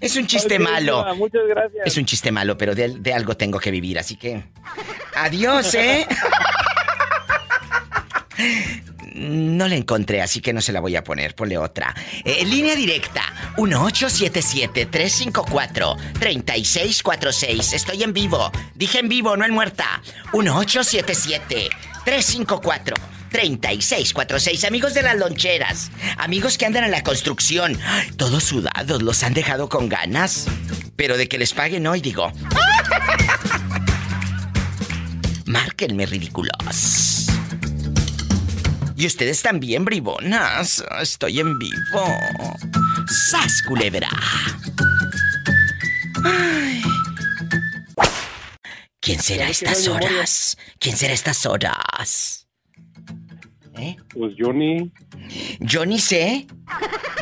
Es un chiste malo. Muchas gracias. Es un chiste malo, pero de, de algo tengo que vivir, así que. Adiós, ¿eh? *laughs* No la encontré, así que no se la voy a poner. Ponle otra. Eh, línea directa: 1877-354-3646. Estoy en vivo. Dije en vivo, no en muerta. 1877-354-3646. Amigos de las loncheras. Amigos que andan en la construcción. Todos sudados, los han dejado con ganas. Pero de que les paguen hoy, digo. *laughs* Márquenme ridículos. Y ustedes también, bribonas. Estoy en vivo. ¡Sas, culebra! Ay. ¿Quién será estas horas? ¿Quién será estas horas? ¿Eh? Pues Johnny. ¿Johnny sé?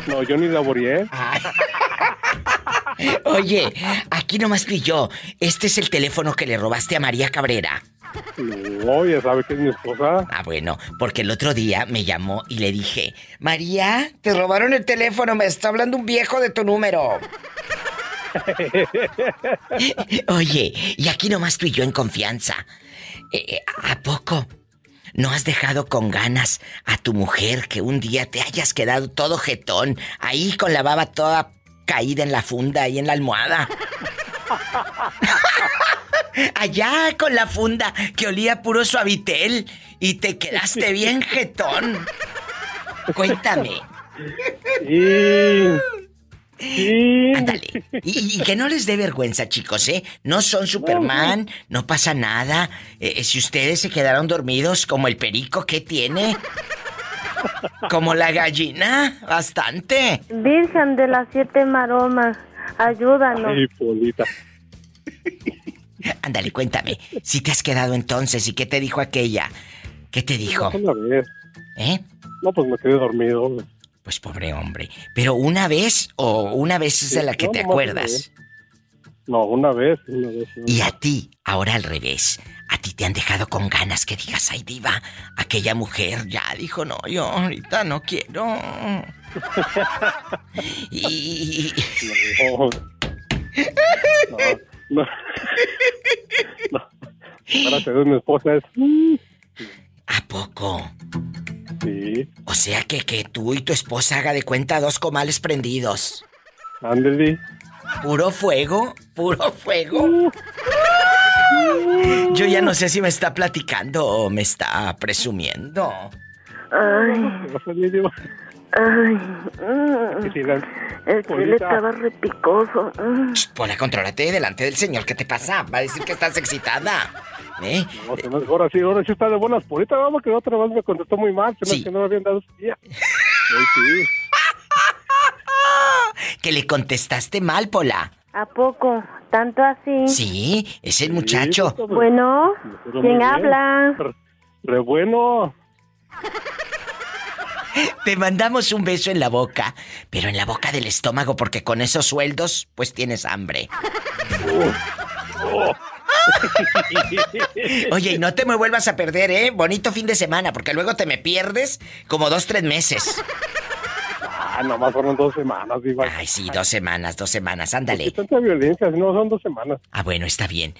No, Johnny Laborier. Oye, aquí nomás tú y yo. Este es el teléfono que le robaste a María Cabrera. No, ya sabe que es mi esposa. Ah, bueno, porque el otro día me llamó y le dije, María, te robaron el teléfono, me está hablando un viejo de tu número. *laughs* Oye, y aquí nomás tú y yo en confianza. Eh, eh, ¿A poco no has dejado con ganas a tu mujer que un día te hayas quedado todo jetón, ahí con la baba toda caída en la funda y en la almohada? *laughs* Allá con la funda que olía puro suavitel y te quedaste bien jetón. Cuéntame. Ándale. Y, que no les dé vergüenza, chicos, ¿eh? No son Superman, no pasa nada. Eh, eh, si ustedes se quedaron dormidos como el perico, ¿qué tiene? Como la gallina, bastante. Virgen de las siete maromas, ayúdanos. Ay, Polita. Ándale, cuéntame. Si te has quedado entonces y qué te dijo aquella. ¿Qué te dijo? ¿Eh? No, pues me quedé dormido. Pues pobre hombre. ¿Pero una vez o una vez es de la que te acuerdas? No, una vez, una vez. Y a ti, ahora al revés. A ti te han dejado con ganas que digas, ay diva, aquella mujer ya dijo, no, yo ahorita no quiero. y... No, no, no. Para ser mi esposa es... ¿A poco? Sí. O sea que, que tú y tu esposa haga de cuenta dos comales prendidos. Ándale. Puro fuego, puro fuego. Yo ya no sé si me está platicando o me está presumiendo. Ay. Ay. El chile estaba repicoso. Pola, contrólate delante del señor. ¿Qué te pasa? Va a decir que estás excitada. ¿Eh? No, ahora sí, ahora sí está de buenas. Por ahorita vamos que otra vez me contestó muy mal. Se me que no me habían dado su día. *laughs* sí. que le contestaste mal, Pola. ¿A poco? ¿Tanto así? Sí, es el muchacho. Bueno, ¿quién habla? Re bueno. Te mandamos un beso en la boca, pero en la boca del estómago porque con esos sueldos pues tienes hambre. *laughs* Oye, y no te me vuelvas a perder, ¿eh? Bonito fin de semana, porque luego te me pierdes como dos, tres meses. Ah, nomás fueron dos semanas, igual. Ay, sí, dos semanas, dos semanas, ándale. ¿Por qué tanta violencia? No, son dos semanas. Ah, bueno, está bien.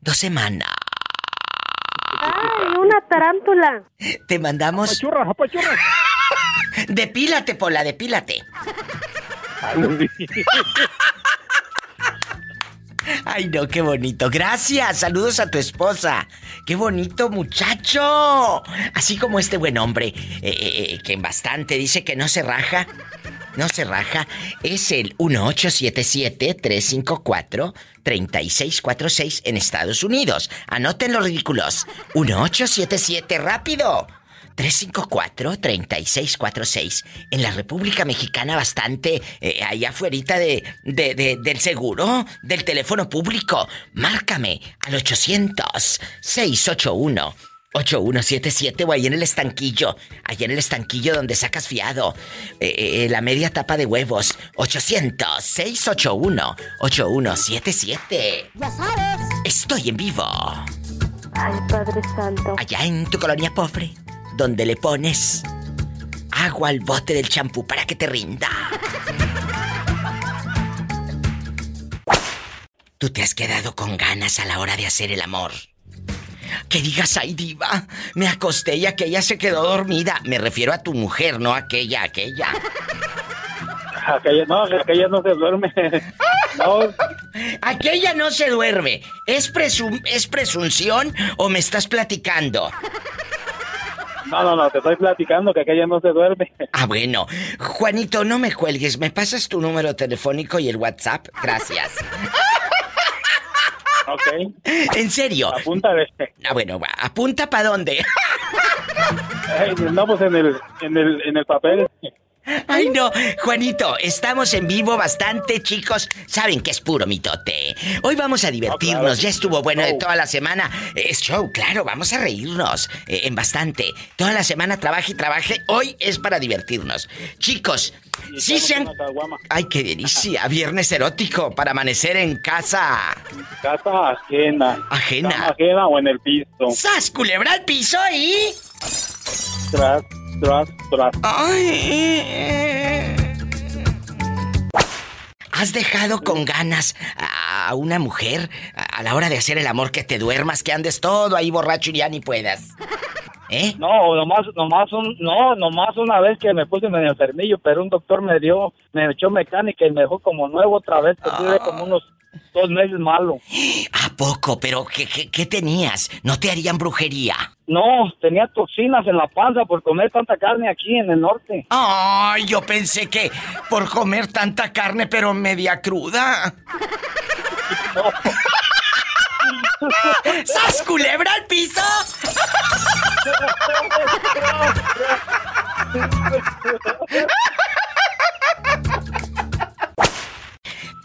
Dos semanas. ¡Ay, una tarántula! Te mandamos... ¡Apachurra, apachurra! *laughs* Depílate, Pola, depílate. Ay, no, *laughs* qué bonito. Gracias. Saludos a tu esposa. Qué bonito muchacho. Así como este buen hombre, eh, eh, eh, que bastante dice que no se raja. No se raja. Es el 1877-354-3646 en Estados Unidos. Anoten los ridículos. 1877, rápido. 354-3646. En la República Mexicana bastante, eh, allá afuera de, de, del seguro, del teléfono público. Márcame al 800-681. 8177 o ahí en el estanquillo, ahí en el estanquillo donde sacas fiado, eh, eh, la media tapa de huevos, 800-681-8177. Ya sabes. Estoy en vivo. Ay, Padre Santo. Allá en tu colonia pobre donde le pones agua al bote del champú para que te rinda. Tú te has quedado con ganas a la hora de hacer el amor. Que digas, ay diva, me acosté y aquella se quedó dormida. Me refiero a tu mujer, no a aquella, aquella. Aquella no, aquella no se duerme. *laughs* No. Aquella no se duerme. ¿Es, ¿Es presunción o me estás platicando? No, no, no, te estoy platicando que aquella no se duerme. Ah, bueno. Juanito, no me cuelgues. ¿Me pasas tu número telefónico y el WhatsApp? Gracias. Ok. ¿En serio? Apunta de este. Ah, bueno, ¿apunta para dónde? Ay, no, pues en el, en el, en el papel. Ay, no, Juanito, estamos en vivo bastante, chicos. Saben que es puro mitote. Hoy vamos a divertirnos. Ya estuvo bueno de toda la semana. Es show, claro, vamos a reírnos eh, en bastante. Toda la semana trabaje y trabaje. Hoy es para divertirnos. Chicos, sí se han. Ay, qué delicia. *laughs* Viernes erótico para amanecer en casa. Casa ajena. Ajena. Ajena o en el piso. ¡Sas, culebra al piso y. Tras, tras, tras. Ay. ¿Has dejado con ganas a una mujer a la hora de hacer el amor que te duermas, que andes todo ahí borracho y ya ni puedas? ¿Eh? No, nomás, nomás, un, no, nomás una vez que me puse medio enfermillo, pero un doctor me dio, me echó mecánica y me dejó como nuevo otra vez, que tuve como unos dos meses malo. ¿A poco? ¿Pero qué, qué, qué tenías? ¿No te harían brujería? No, tenía toxinas en la panza por comer tanta carne aquí en el norte. Ay, yo pensé que por comer tanta carne pero media cruda. *laughs* ¡Sas culebra al piso! *laughs*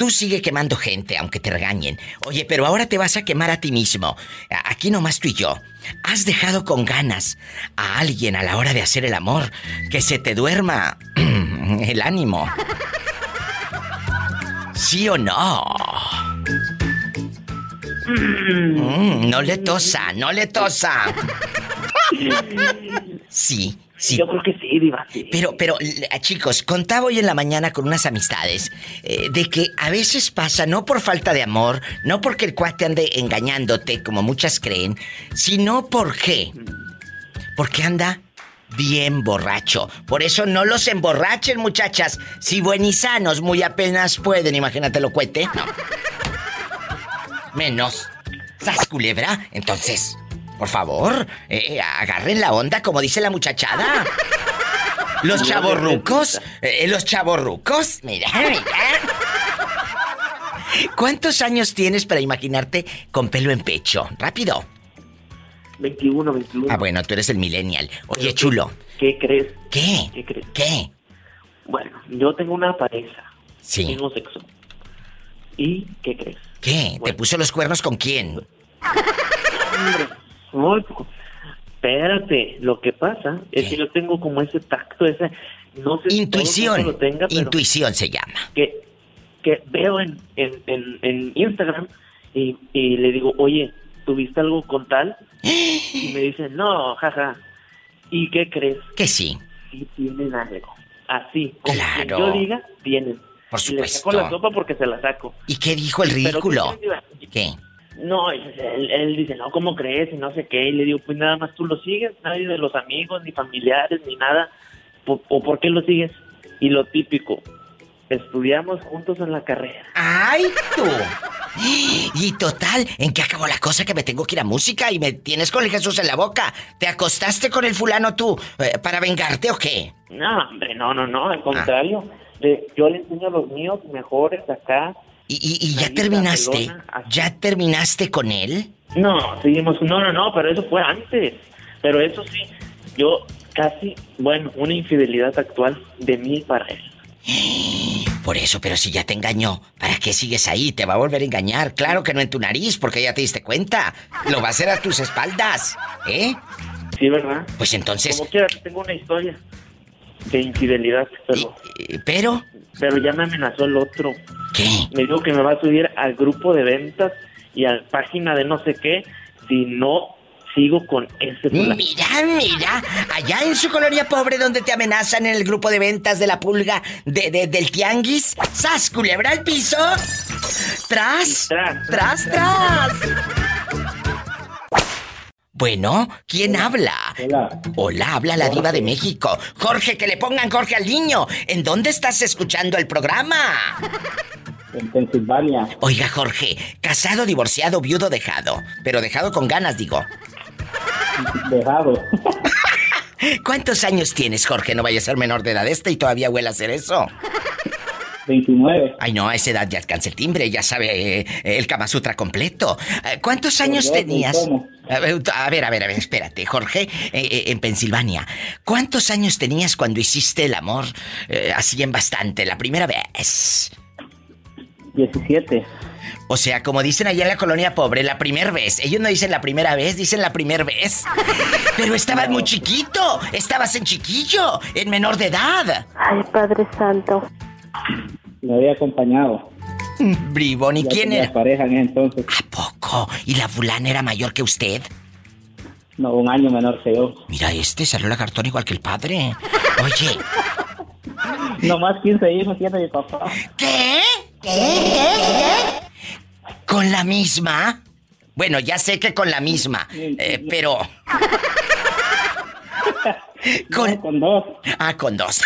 Tú sigue quemando gente, aunque te regañen. Oye, pero ahora te vas a quemar a ti mismo. Aquí nomás tú y yo. ¿Has dejado con ganas a alguien a la hora de hacer el amor que se te duerma *clears throat* el ánimo? ¿Sí o no? Mm, no le tosa, no le tosa. *laughs* Sí, sí. Yo creo que sí, Diva. sí. Pero, pero, l- chicos, contaba hoy en la mañana con unas amistades eh, de que a veces pasa no por falta de amor, no porque el cuate ande engañándote, como muchas creen, sino porque. Porque anda bien borracho. Por eso no los emborrachen, muchachas. Si buenisanos muy apenas pueden, imagínate lo cuete. No. Menos. ¿Sas culebra? Entonces, por favor, eh, eh, agarren la onda como dice la muchachada. Los chavorrucos, eh, los chavorrucos, mira, mira. ¿Cuántos años tienes para imaginarte con pelo en pecho? Rápido. 21, 21. Ah, bueno, tú eres el millennial. Oye, chulo. ¿Qué crees? ¿Qué? ¿Qué crees? ¿Qué? Bueno, yo tengo una pareja. Sí. Tengo sexo. ¿Y qué crees? ¿Qué? ¿Te puso los cuernos con quién? Muy poco. Espérate, lo que pasa es que yo tengo como ese tacto, ese... No sé si Intuición. mundo lo tenga, pero Intuición se llama. que, que veo en, en, en, en Instagram y, y le digo, oye, ¿tuviste algo con tal? Y me dicen, no, jaja. ¿Y qué crees? Que sí. Sí tienen algo. Así, como Claro. yo diga, tienen. Por Y le saco supuesto. la sopa porque se la saco. ¿Y qué dijo el Pero, ¿qué ridículo? ¿Qué? No, él, él dice, no, ¿cómo crees? Y no sé qué. Y le digo, pues nada más tú lo sigues, nadie de los amigos, ni familiares, ni nada. ¿O por qué lo sigues? Y lo típico, estudiamos juntos en la carrera. ¡Ay, tú! Y total, ¿en qué acabó la cosa que me tengo que ir a música y me tienes con el Jesús en la boca? ¿Te acostaste con el fulano tú eh, para vengarte o qué? No, hombre, no, no, no, al contrario. Le- yo le enseño a los míos mejores acá. ¿Y, y- y ya terminaste? ¿Ya terminaste con él? No, seguimos, no, no, no, pero eso fue antes. Pero eso sí, yo casi, bueno, una infidelidad actual de mí para él. *gasps* Por eso, pero si ya te engañó, ¿para qué sigues ahí? Te va a volver a engañar. Claro que no en tu nariz, porque ya te diste cuenta. Lo va a hacer a tus espaldas, ¿eh? Sí, ¿verdad? Pues entonces, Como quiera, tengo una historia de infidelidad, pero... ¿Pero? Pero ya me amenazó el otro. ¿Qué? Me dijo que me va a subir al grupo de ventas y a la página de no sé qué si no sigo con ese fulano. Mira, mira, allá en su colonia pobre donde te amenazan en el grupo de ventas de la pulga de, de- del tianguis, ¡sas, culebra al piso! ¡Tras! ¡Tras, tras! Bueno, ¿quién habla? Hola. Hola, habla la diva de México. Jorge, que le pongan Jorge al niño. ¿En dónde estás escuchando el programa? *laughs* En Pensilvania. Oiga, Jorge, casado, divorciado, viudo, dejado. Pero dejado con ganas, digo. Dejado. *laughs* ¿Cuántos años tienes, Jorge? No vaya a ser menor de edad este y todavía huele a hacer eso. 29. Ay, no, a esa edad ya alcanza el timbre, ya sabe eh, el Kama Sutra completo. Eh, ¿Cuántos años Yo, tenías? ¿cómo? A ver, a ver, a ver, espérate, Jorge, eh, eh, en Pensilvania. ¿Cuántos años tenías cuando hiciste el amor eh, así en bastante, la primera vez? 17. O sea, como dicen allá en la colonia pobre, la primera vez. Ellos no dicen la primera vez, dicen la primera vez. Pero estabas muy chiquito, estabas en chiquillo, en menor de edad. Ay, Padre Santo. Me había acompañado. Bribón, ¿y Ya quién era? pareja en ese entonces. ¿A poco? ¿Y la fulana era mayor que usted? No, un año menor que yo. Mira, este salió la cartón igual que el padre. Oye, *laughs* No más 15 hijos tiene mi papá. ¿Qué? ¿con la misma? Bueno, ya sé que con la misma, eh, pero... *laughs* Con... con dos. Ah, con dos.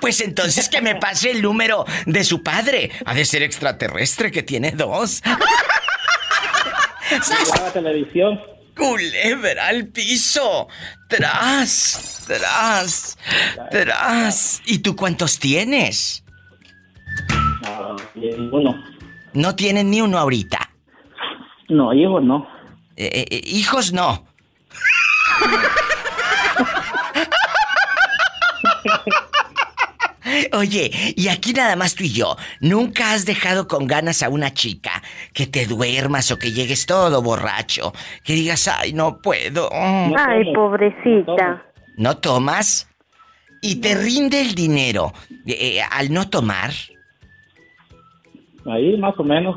Pues entonces que me pase el número de su padre. Ha de ser extraterrestre que tiene dos. Graba televisión. Culebra al piso. Tras, tras, tras. ¿Y tú cuántos tienes? No, ninguno. No tienen ni uno ahorita. No, hijos no. Eh, eh, hijos no. Oye, y aquí nada más tú y yo. ¿Nunca has dejado con ganas a una chica que te duermas o que llegues todo borracho? Que digas, ay, no puedo. Ay, pobrecita. ¿No tomas? ¿Y te rinde el dinero eh, eh, al no tomar? Ahí más o menos.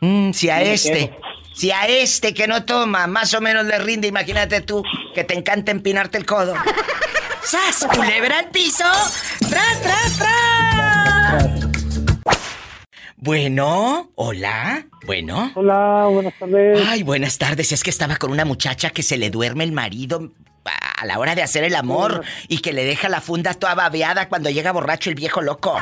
Mm, si a este, si a este que no toma más o menos le rinde, imagínate tú que te encanta empinarte el codo. *laughs* ¡Sas! ¡Culebra al piso! ¡Tras, tras, tras! Bueno, hola. Bueno. Hola, buenas tardes. Ay, buenas tardes. Es que estaba con una muchacha que se le duerme el marido a la hora de hacer el amor y que le deja la funda toda babeada cuando llega borracho el viejo loco.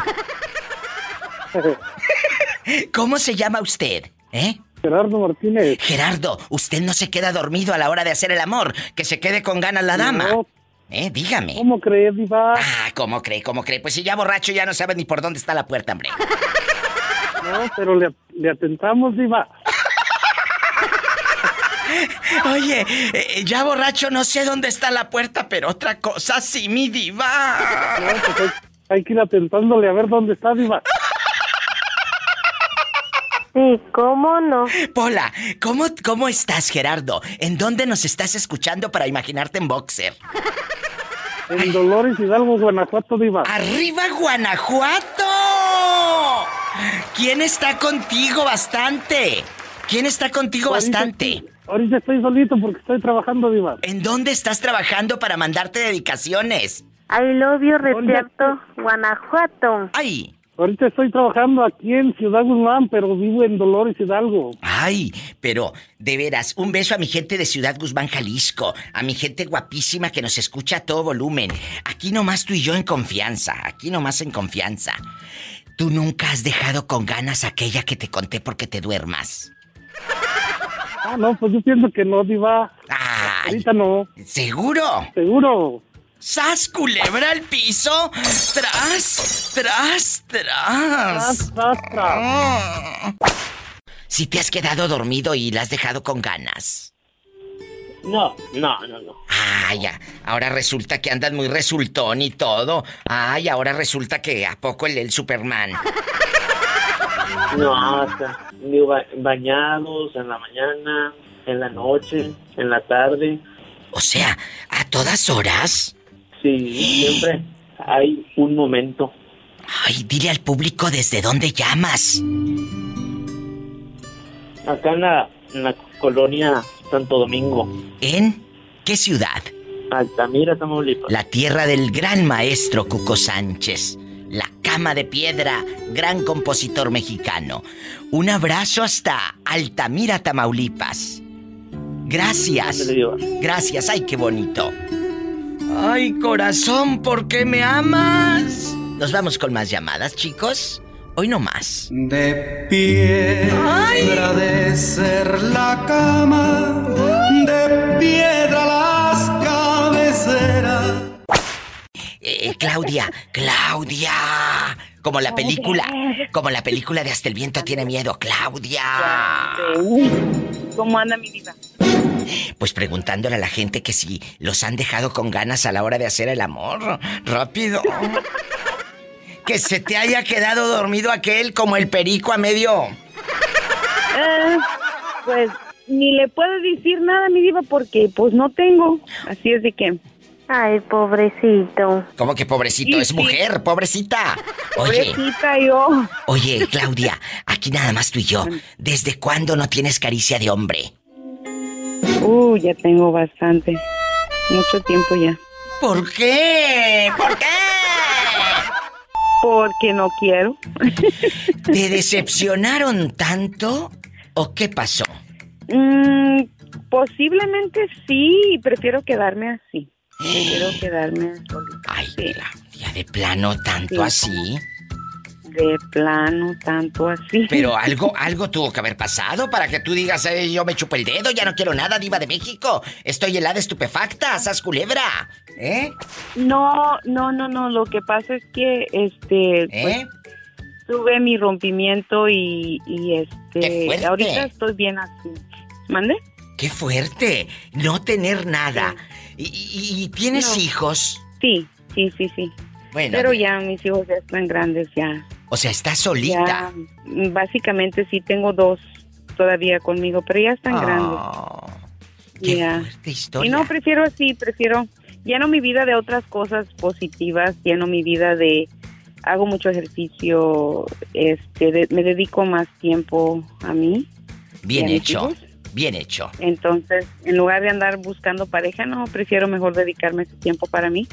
*laughs* ¿Cómo se llama usted? ¿Eh? Gerardo Martínez. Gerardo, usted no se queda dormido a la hora de hacer el amor, que se quede con ganas la dama. No. ¿Eh? Dígame. ¿Cómo crees, Diva? Ah, ¿cómo cree? ¿Cómo cree? Pues si ya borracho ya no sabe ni por dónde está la puerta, hombre. No, pero le, le atentamos, Diva. *laughs* Oye, eh, ya borracho no sé dónde está la puerta, pero otra cosa sí, mi diva. No, pues hay, hay que ir atentándole a ver dónde está, Diva. Sí, ¿cómo no? Pola, ¿cómo, ¿cómo estás, Gerardo? ¿En dónde nos estás escuchando para imaginarte en boxer? En Dolores Hidalgo, Guanajuato, Diva. ¡Arriba, Guanajuato! ¿Quién está contigo bastante? ¿Quién está contigo Ahorita bastante? estoy- Ahorita estoy solito porque estoy trabajando, Diva. ¿En dónde estás trabajando para mandarte dedicaciones? I love you, Guanajuato. ¡Ay! Ahorita estoy trabajando aquí en Ciudad Guzmán, pero vivo en Dolores Hidalgo. Ay, pero de veras, un beso a mi gente de Ciudad Guzmán, Jalisco, a mi gente guapísima que nos escucha a todo volumen. Aquí nomás tú y yo en confianza, aquí nomás en confianza. Tú nunca has dejado con ganas aquella que te conté porque te duermas. Ah, no, pues yo pienso que no, Diva. Ay, Ahorita no. ¿Seguro? Seguro. ¡Sas, culebra al piso! ¡Tras, tras, tras! Tras, tras, tras. Si te has quedado dormido y la has dejado con ganas. No, no, no, no. Ay, ya. Ahora resulta que andas muy resultón y todo. Ay, ahora resulta que a poco el, el Superman. No, hasta bañados en la mañana, en la noche, en la tarde. O sea, ¿a todas horas? Sí, siempre hay un momento. Ay, dile al público desde dónde llamas. Acá en la, en la colonia Santo Domingo. ¿En qué ciudad? Altamira, Tamaulipas. La tierra del gran maestro Cuco Sánchez. La cama de piedra, gran compositor mexicano. Un abrazo hasta Altamira, Tamaulipas. Gracias. Gracias, ay, qué bonito. Ay, corazón, ¿por qué me amas? Nos vamos con más llamadas, chicos. Hoy no más. De piedra de ser la cama, de piedra las cabeceras. Eh, Claudia, Claudia. Como la película, como la película de Hasta el viento tiene miedo, Claudia. ¿Cómo anda mi vida? Pues preguntándole a la gente que si los han dejado con ganas a la hora de hacer el amor. Rápido. *laughs* que se te haya quedado dormido aquel como el perico a medio. Eh, pues ni le puedo decir nada, mi diva, porque pues no tengo. Así es de que. Ay, pobrecito. ¿Cómo que pobrecito? Sí, es sí. mujer, pobrecita. Oye, Pobrecita yo. oye, Claudia, aquí nada más tú y yo. ¿Desde cuándo no tienes caricia de hombre? Uh, ya tengo bastante. Mucho tiempo ya. ¿Por qué? ¿Por qué? Porque no quiero. ¿Te decepcionaron tanto o qué pasó? Mm, posiblemente sí, prefiero quedarme así. Prefiero quedarme solita. Ay, Claudia, de plano tanto así. De plano, tanto así. Pero *laughs* algo, algo tuvo que haber pasado para que tú digas, "Eh, yo me chupo el dedo, ya no quiero nada, diva de México. Estoy helada estupefacta, sas culebra. ¿Eh? No, no, no, no. Lo que pasa es que, este, ¿Eh? pues, tuve mi rompimiento y, y este, ahorita estoy bien así. ¿Mande? ¡Qué fuerte! No tener nada. ¿Y, y- y tienes No. hijos? Sí, sí, sí, sí. Bueno, Pero ya mis hijos ya están grandes, ya. o sea, estás solita. Ya, básicamente sí tengo dos todavía conmigo, pero ya están Ah, grandes. Ya. Y historia. no, prefiero así, prefiero, lleno mi vida de otras cosas positivas, lleno mi vida de, hago mucho ejercicio, este, de- me dedico más tiempo a mí. Bien ¿Y hecho. hijos? Bien hecho. Entonces, en lugar de andar buscando pareja, no, prefiero mejor dedicarme ese tiempo para mí.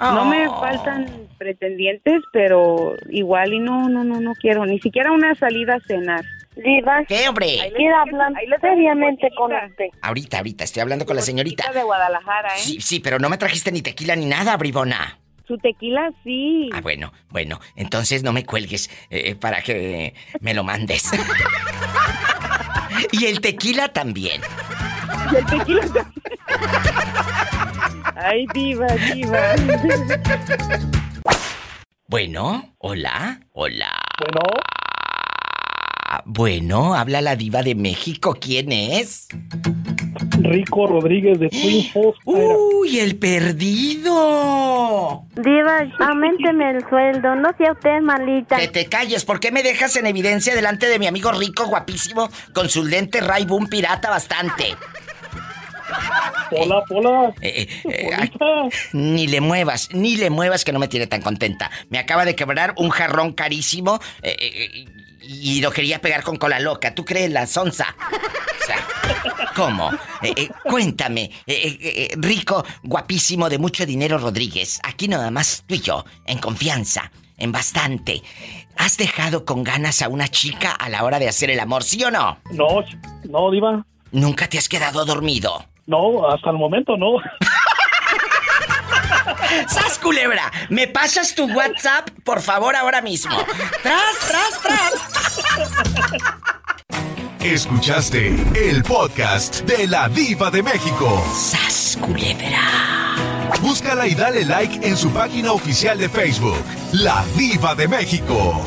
No me Oh. faltan pretendientes, pero igual y no, no, no, no quiero, ni siquiera una salida a cenar. Diva, ¿Qué, hombre? quiero hablar seriamente con usted. Ahorita, ahorita, estoy hablando con la señorita. de Guadalajara, ¿eh? Sí, sí, pero no me trajiste ni tequila ni nada, bribona. Su tequila sí. Ah, bueno, bueno, entonces no me cuelgues eh, para que me lo mandes. *laughs* y el tequila también. Y el tequila Ay, diva, diva. Bueno, hola, hola. Bueno. Bueno, habla la diva de México. ¿Quién es? Rico Rodríguez de Twin *gasps* Falls. ¡Uy, el perdido! Diva, aumenteme el sueldo, no sea usted malita. Que te calles, ¿por qué me dejas en evidencia delante de mi amigo rico, guapísimo, con sus lentes Ray Boom pirata bastante? Hola, hola. Eh, eh, *laughs* eh, ah, ni le muevas, ni le muevas que no me tiene tan contenta. Me acaba de quebrar un jarrón carísimo y lo quería pegar con cola loca. ¿Tú crees la sonza? O sea, ¿cómo? Eh, eh, cuéntame, eh, rico, guapísimo, de mucho dinero Rodríguez. Aquí nada más tú y yo, en confianza, en bastante. ¿Has dejado con ganas a una chica a la hora de hacer el amor, sí o no? No, no, Diva. ¿Nunca te has quedado dormido? No, hasta el momento no. *laughs* ¡Sas, culebra! ¿Me pasas tu WhatsApp, por favor, ahora mismo? ¡Tras, tras, tras! Escuchaste el podcast de la Diva de México. ¡Sas, culebra! Búscala y dale like en su página oficial de Facebook, La Diva de México.